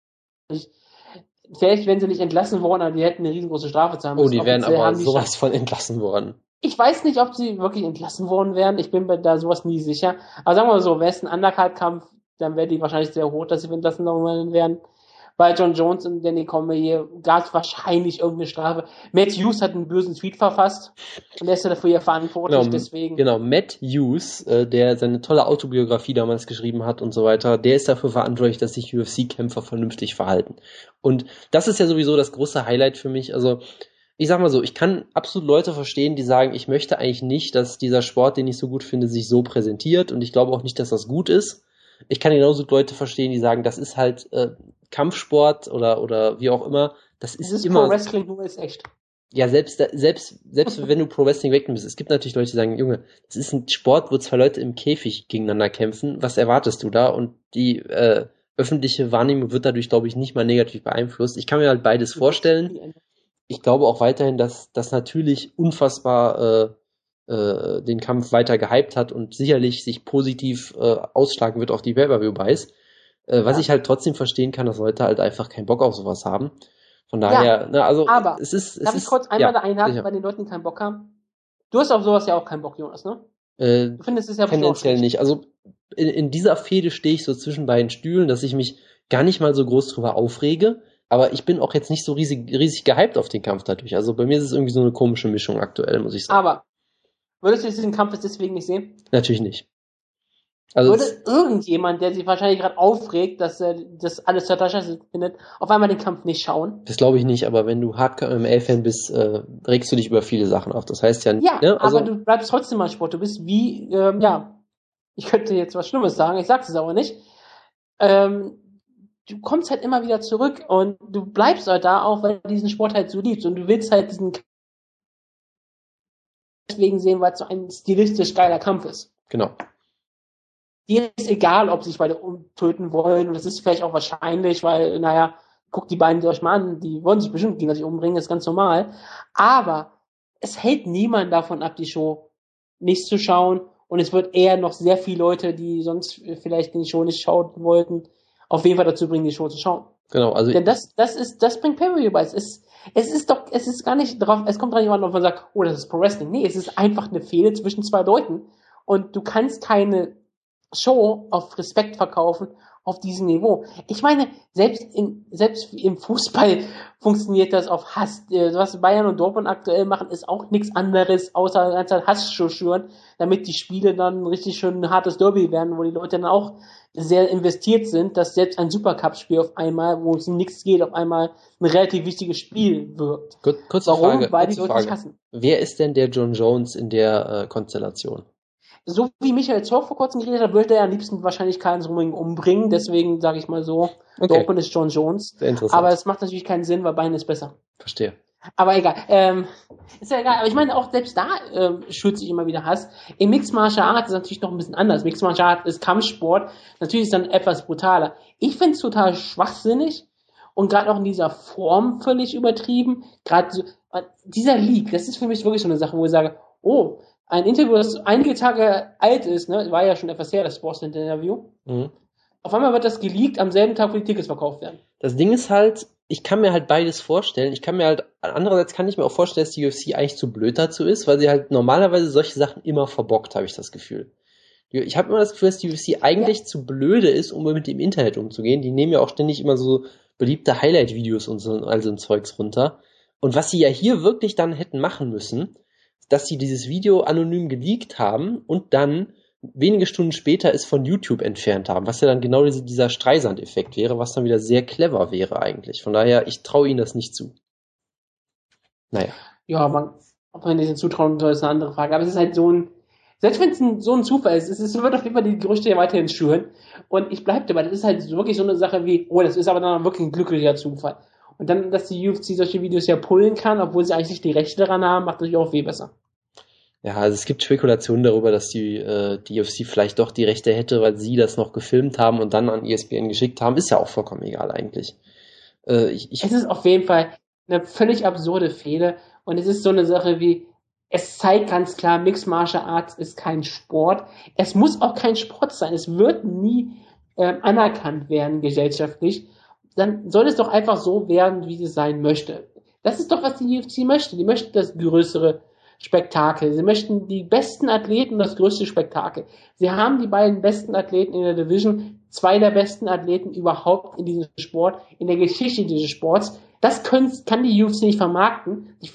vielleicht wären sie nicht entlassen worden, aber die hätten eine riesengroße Strafe zahlen müssen. Oh, die wären aber sowas von entlassen worden. Ich weiß nicht, ob sie wirklich entlassen worden wären. Ich bin bei da sowas nie sicher. Aber sagen wir mal so, wäre es ein Undercard-Kampf, dann wäre die wahrscheinlich sehr hoch, dass sie entlassen worden wären bei John Jones und Danny Cormier gab es wahrscheinlich irgendeine Strafe. Matt Hughes hat einen bösen Tweet verfasst und er ist ja dafür ja verantwortlich, genau, deswegen. Genau, Matt Hughes, äh, der seine tolle Autobiografie damals geschrieben hat und so weiter, der ist dafür verantwortlich, dass sich UFC-Kämpfer vernünftig verhalten. Und das ist ja sowieso das große Highlight für mich. Also, ich sag mal so, ich kann absolut Leute verstehen, die sagen, ich möchte eigentlich nicht, dass dieser Sport, den ich so gut finde, sich so präsentiert und ich glaube auch nicht, dass das gut ist. Ich kann genauso Leute verstehen, die sagen, das ist halt äh, Kampfsport oder, oder wie auch immer, das ist, das ist immer. Pro Wrestling nur ist echt. ja, selbst, selbst, selbst wenn du Pro Wrestling wegnimmst, es gibt natürlich Leute, die sagen, Junge, das ist ein Sport, wo zwei Leute im Käfig gegeneinander kämpfen. Was erwartest du da? Und die äh, öffentliche Wahrnehmung wird dadurch, glaube ich, nicht mal negativ beeinflusst. Ich kann mir halt beides vorstellen. Ich glaube auch weiterhin, dass das natürlich unfassbar äh, äh, den Kampf weiter gehypt hat und sicherlich sich positiv äh, ausschlagen wird auf die Pay-Per-View-Buys. Äh, was ja. ich halt trotzdem verstehen kann, dass Leute halt einfach keinen Bock auf sowas haben. Von daher, ja, ne, also aber, es ist. Es darf ist, ich kurz einmal ja, da einhaken, weil die Leute keinen Bock haben? Du hast auf sowas ja auch keinen Bock, Jonas, ne? Äh, du findest es ja tendenziell nicht. Also in, in dieser Fehde stehe ich so zwischen beiden Stühlen, dass ich mich gar nicht mal so groß drüber aufrege. Aber ich bin auch jetzt nicht so riesig, riesig gehypt auf den Kampf dadurch. Also bei mir ist es irgendwie so eine komische Mischung aktuell, muss ich sagen. Aber würdest du diesen Kampf deswegen nicht sehen? Natürlich nicht. Also Würde irgendjemand, der sich wahrscheinlich gerade aufregt, dass er das alles total scheiße findet, auf einmal den Kampf nicht schauen? Das glaube ich nicht, aber wenn du Hardcore-ML-Fan bist, äh, regst du dich über viele Sachen auf. Das heißt ja Ja, ne? also, aber du bleibst trotzdem mal Sport. Du bist wie, ähm, ja, ich könnte jetzt was Schlimmes sagen, ich sag's es aber nicht. Ähm, du kommst halt immer wieder zurück und du bleibst halt da, auch weil du diesen Sport halt so liebst und du willst halt diesen deswegen sehen, weil es so ein stilistisch geiler Kampf ist. Genau dir ist egal, ob sie sich beide umtöten wollen. Und das ist vielleicht auch wahrscheinlich, weil, naja, guckt die beiden euch mal an, die wollen sich bestimmt gegenseitig umbringen, ist ganz normal. Aber es hält niemand davon ab, die Show nicht zu schauen. Und es wird eher noch sehr viele Leute, die sonst vielleicht die Show nicht schauen wollten, auf jeden Fall dazu bringen, die Show zu schauen. Genau, also. Denn das, das ist, das bringt Pay-Per-View bei. Es ist, es ist doch, es ist gar nicht drauf, es kommt doch nicht jemand, wenn man sagt, oh, das ist Pro Wrestling. Nee, es ist einfach eine Fehde zwischen zwei Leuten. Und du kannst keine Show auf Respekt verkaufen auf diesem Niveau. Ich meine, selbst im, selbst im Fußball <laughs> funktioniert das auf Hass. Äh, was Bayern und Dortmund aktuell machen, ist auch nichts anderes, außer die ganze Hass schüren, damit die Spiele dann richtig schön ein hartes Derby werden, wo die Leute dann auch sehr investiert sind, dass selbst ein Supercup-Spiel auf einmal, wo es um nichts geht, auf einmal ein relativ wichtiges Spiel wird. Kur kurze Warum? Frage. Weil die Leute Frage. hassen. Wer ist denn der John Jones in der äh, Konstellation? So wie Michael Zorc vor kurzem geredet hat, würde er am liebsten wahrscheinlich keinen Ring umbringen. Deswegen sage ich mal so, okay. Dortmund ist John Jones. Sehr interessant. Aber es macht natürlich keinen Sinn, weil Bein ist besser. Verstehe. Aber egal. Ähm, ist ja egal. Aber ich meine, auch selbst da ähm, schürt sich immer wieder Hass. Im Mixed Martial Arts ist natürlich noch ein bisschen anders. Mixed Martial Arts ist Kampfsport. Natürlich ist dann etwas brutaler. Ich finde es total schwachsinnig und gerade auch in dieser Form völlig übertrieben. Gerade so, äh, dieser League, das ist für mich wirklich so eine Sache, wo ich sage, oh, ein Interview, das einige Tage alt ist, ne, war ja schon etwas her, das Sportsnet-Interview. Mhm. Auf einmal wird das geleakt am selben Tag, wo die Tickets verkauft werden. Das Ding ist halt, ich kann mir halt beides vorstellen. Ich kann mir halt, andererseits kann ich mir auch vorstellen, dass die UFC eigentlich zu blöd dazu ist, weil sie halt normalerweise solche Sachen immer verbockt, habe ich das Gefühl. Ich habe immer das Gefühl, dass die UFC eigentlich ja. zu blöde ist, um mit dem Internet umzugehen. Die nehmen ja auch ständig immer so beliebte Highlight-Videos und so also ein Zeugs runter. Und was sie ja hier wirklich dann hätten machen müssen, dass sie dieses Video anonym geleakt haben und dann wenige Stunden später es von YouTube entfernt haben, was ja dann genau diese, dieser Streisand-Effekt wäre, was dann wieder sehr clever wäre eigentlich. Von daher, ich traue ihnen das nicht zu. Naja. Ja, man, ob man denen zutrauen soll, ist eine andere Frage. Aber es ist halt so ein, selbst wenn es ein, so ein Zufall ist, es ist, wird auf jeden Fall die Gerüchte ja weiterhin schüren. Und ich bleibe dabei, das ist halt wirklich so eine Sache wie, oh, das ist aber dann wirklich ein glücklicher Zufall. Und dann, dass die UFC solche Videos ja pullen kann, obwohl sie eigentlich nicht die Rechte daran haben, macht natürlich auch viel besser. Ja, also es gibt Spekulationen darüber, dass die, äh, die UFC vielleicht doch die Rechte hätte, weil sie das noch gefilmt haben und dann an ESPN geschickt haben. Ist ja auch vollkommen egal eigentlich. Äh, ich, ich es ist auf jeden Fall eine völlig absurde Fehde und es ist so eine Sache wie, es zeigt ganz klar, Mixed Martial Arts ist kein Sport. Es muss auch kein Sport sein. Es wird nie äh, anerkannt werden gesellschaftlich. Dann soll es doch einfach so werden, wie es sein möchte. Das ist doch, was die UFC möchte. Die möchte das größere Spektakel. Sie möchten die besten Athleten, das größte Spektakel. Sie haben die beiden besten Athleten in der Division, zwei der besten Athleten überhaupt in diesem Sport, in der Geschichte dieses Sports. Das können, kann die UFC nicht vermarkten. Die,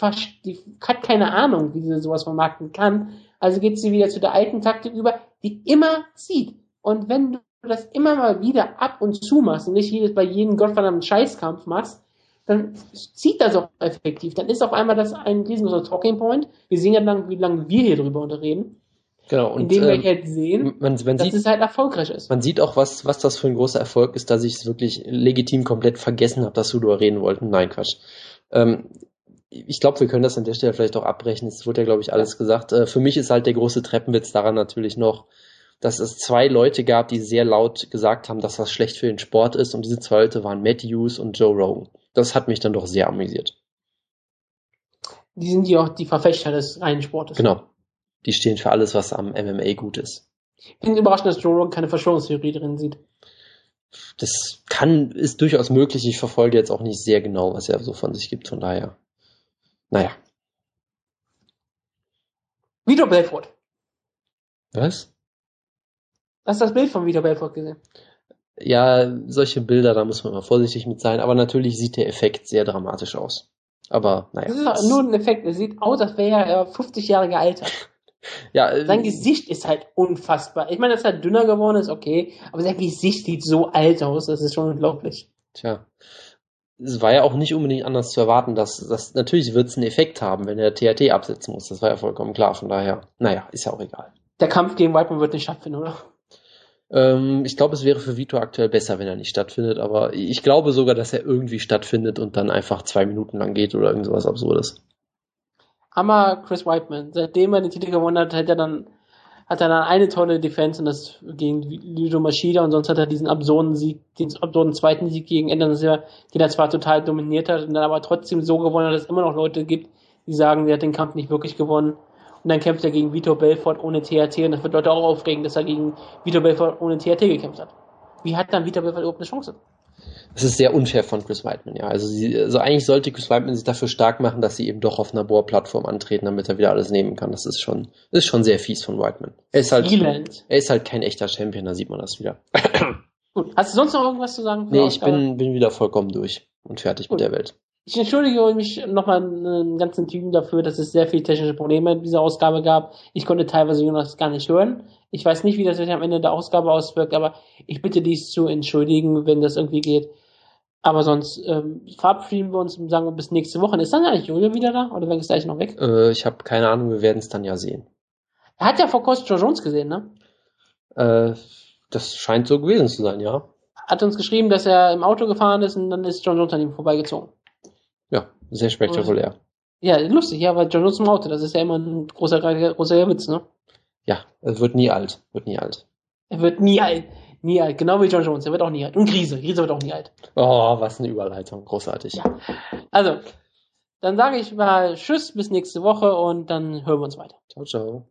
die hat keine Ahnung, wie sie sowas vermarkten kann. Also geht sie wieder zu der alten Taktik über, die immer zieht. Und wenn du das immer mal wieder ab und zu machst und nicht jedes bei jedem gottverdammten Scheißkampf machst, dann zieht das auch effektiv. Dann ist auf einmal das ein riesengroßer Talking Point. Wir sehen ja dann, wie lange wir hier drüber reden. Genau. Und, indem ähm, wir halt sehen, man, man dass sieht, es halt erfolgreich ist. Man sieht auch, was, was das für ein großer Erfolg ist, dass ich es wirklich legitim komplett vergessen habe, dass du darüber reden wollten. Nein, Quatsch. Ähm, ich glaube, wir können das an der Stelle vielleicht auch abbrechen. Es wurde ja, glaube ich, alles gesagt. Äh, für mich ist halt der große Treppenwitz daran natürlich noch, dass es zwei Leute gab, die sehr laut gesagt haben, dass das schlecht für den Sport ist. Und diese zwei Leute waren Matt Hughes und Joe Rogan. Das hat mich dann doch sehr amüsiert. Die sind ja auch die Verfechter des reinen Sportes. Genau. Die stehen für alles, was am MMA gut ist. Ich bin überrascht, dass Joe Rogan keine Verschwörungstheorie drin sieht. Das kann, ist durchaus möglich. Ich verfolge jetzt auch nicht sehr genau, was er so von sich gibt. Von daher, naja. Vitor Belfort. Was? Hast du das Bild von Vitor Belfort gesehen? Ja, solche Bilder, da muss man mal vorsichtig mit sein. Aber natürlich sieht der Effekt sehr dramatisch aus. Aber naja. Das ist nur ein Effekt. Es sieht aus, als wäre er 50 Jahre gealtert. <laughs> Ja, äh, sein Gesicht ist halt unfassbar. Ich meine, dass er dünner geworden ist, okay, aber sein Gesicht sieht so alt aus, das ist schon unglaublich. Tja. Es war ja auch nicht unbedingt anders zu erwarten, dass, dass natürlich wird es einen Effekt haben, wenn er THT absetzen muss. Das war ja vollkommen klar. Von daher, naja, ist ja auch egal. Der Kampf gegen Whiteman wird nicht stattfinden, oder? Ähm, ich glaube, es wäre für Vito aktuell besser, wenn er nicht stattfindet, aber ich glaube sogar, dass er irgendwie stattfindet und dann einfach zwei Minuten lang geht oder irgendwas Absurdes. Hammer Chris Whiteman. Seitdem er den Titel gewonnen hat, hat er dann, hat er dann eine tolle Defense und das gegen Ludo Maschida und sonst hat er diesen absurden Sieg, den absurden zweiten Sieg gegen Ender, den er zwar total dominiert hat und dann aber trotzdem so gewonnen hat, dass es immer noch Leute gibt, die sagen, er hat den Kampf nicht wirklich gewonnen. Und dann kämpft er gegen Vitor Belfort ohne THT und das wird Leute auch aufregen, dass er gegen Vitor Belfort ohne THT gekämpft hat. Wie hat dann Vitor Belfort überhaupt eine Chance? Das ist sehr unfair von Chris Weidman, ja. Also, sie, also eigentlich sollte Chris Weidman sich dafür stark machen, dass sie eben doch auf einer Bohr-Plattform antreten, damit er wieder alles nehmen kann. Das ist schon, das ist schon sehr fies von Weidman. Er ist halt, er ist halt kein echter Champion, da sieht man das wieder. Gut. Hast du sonst noch irgendwas zu sagen? Nee, ich bin, bin wieder vollkommen durch und fertig Gut. mit der Welt. Ich entschuldige mich nochmal einen ganzen Team dafür, dass es sehr viele technische Probleme in dieser Ausgabe gab. Ich konnte teilweise Jonas gar nicht hören. Ich weiß nicht, wie das sich am Ende der Ausgabe auswirkt, aber ich bitte dies zu entschuldigen, wenn das irgendwie geht. Aber sonst ähm, verabschieden wir uns und sagen bis nächste Woche. Ist dann eigentlich Julio wieder da oder ist gleich noch weg? Äh, ich habe keine Ahnung, wir werden es dann ja sehen. Er hat ja vor kurzem Joe Jones gesehen, ne? Äh, das scheint so gewesen zu sein, ja. Hat uns geschrieben, dass er im Auto gefahren ist und dann ist John Jones an ihm vorbeigezogen. Sehr spektakulär. Ja, lustig, ja, weil John Jones im Auto, das ist ja immer ein großer, großer Witz, ne? Ja, er wird nie alt, wird nie alt. Er wird nie alt. Nie alt, genau wie John Jones, der wird auch nie alt. Und Krise, Krise wird auch nie alt. Oh, was eine Überleitung, großartig. Ja. Also, dann sage ich mal Tschüss, bis nächste Woche und dann hören wir uns weiter. Ciao, ciao.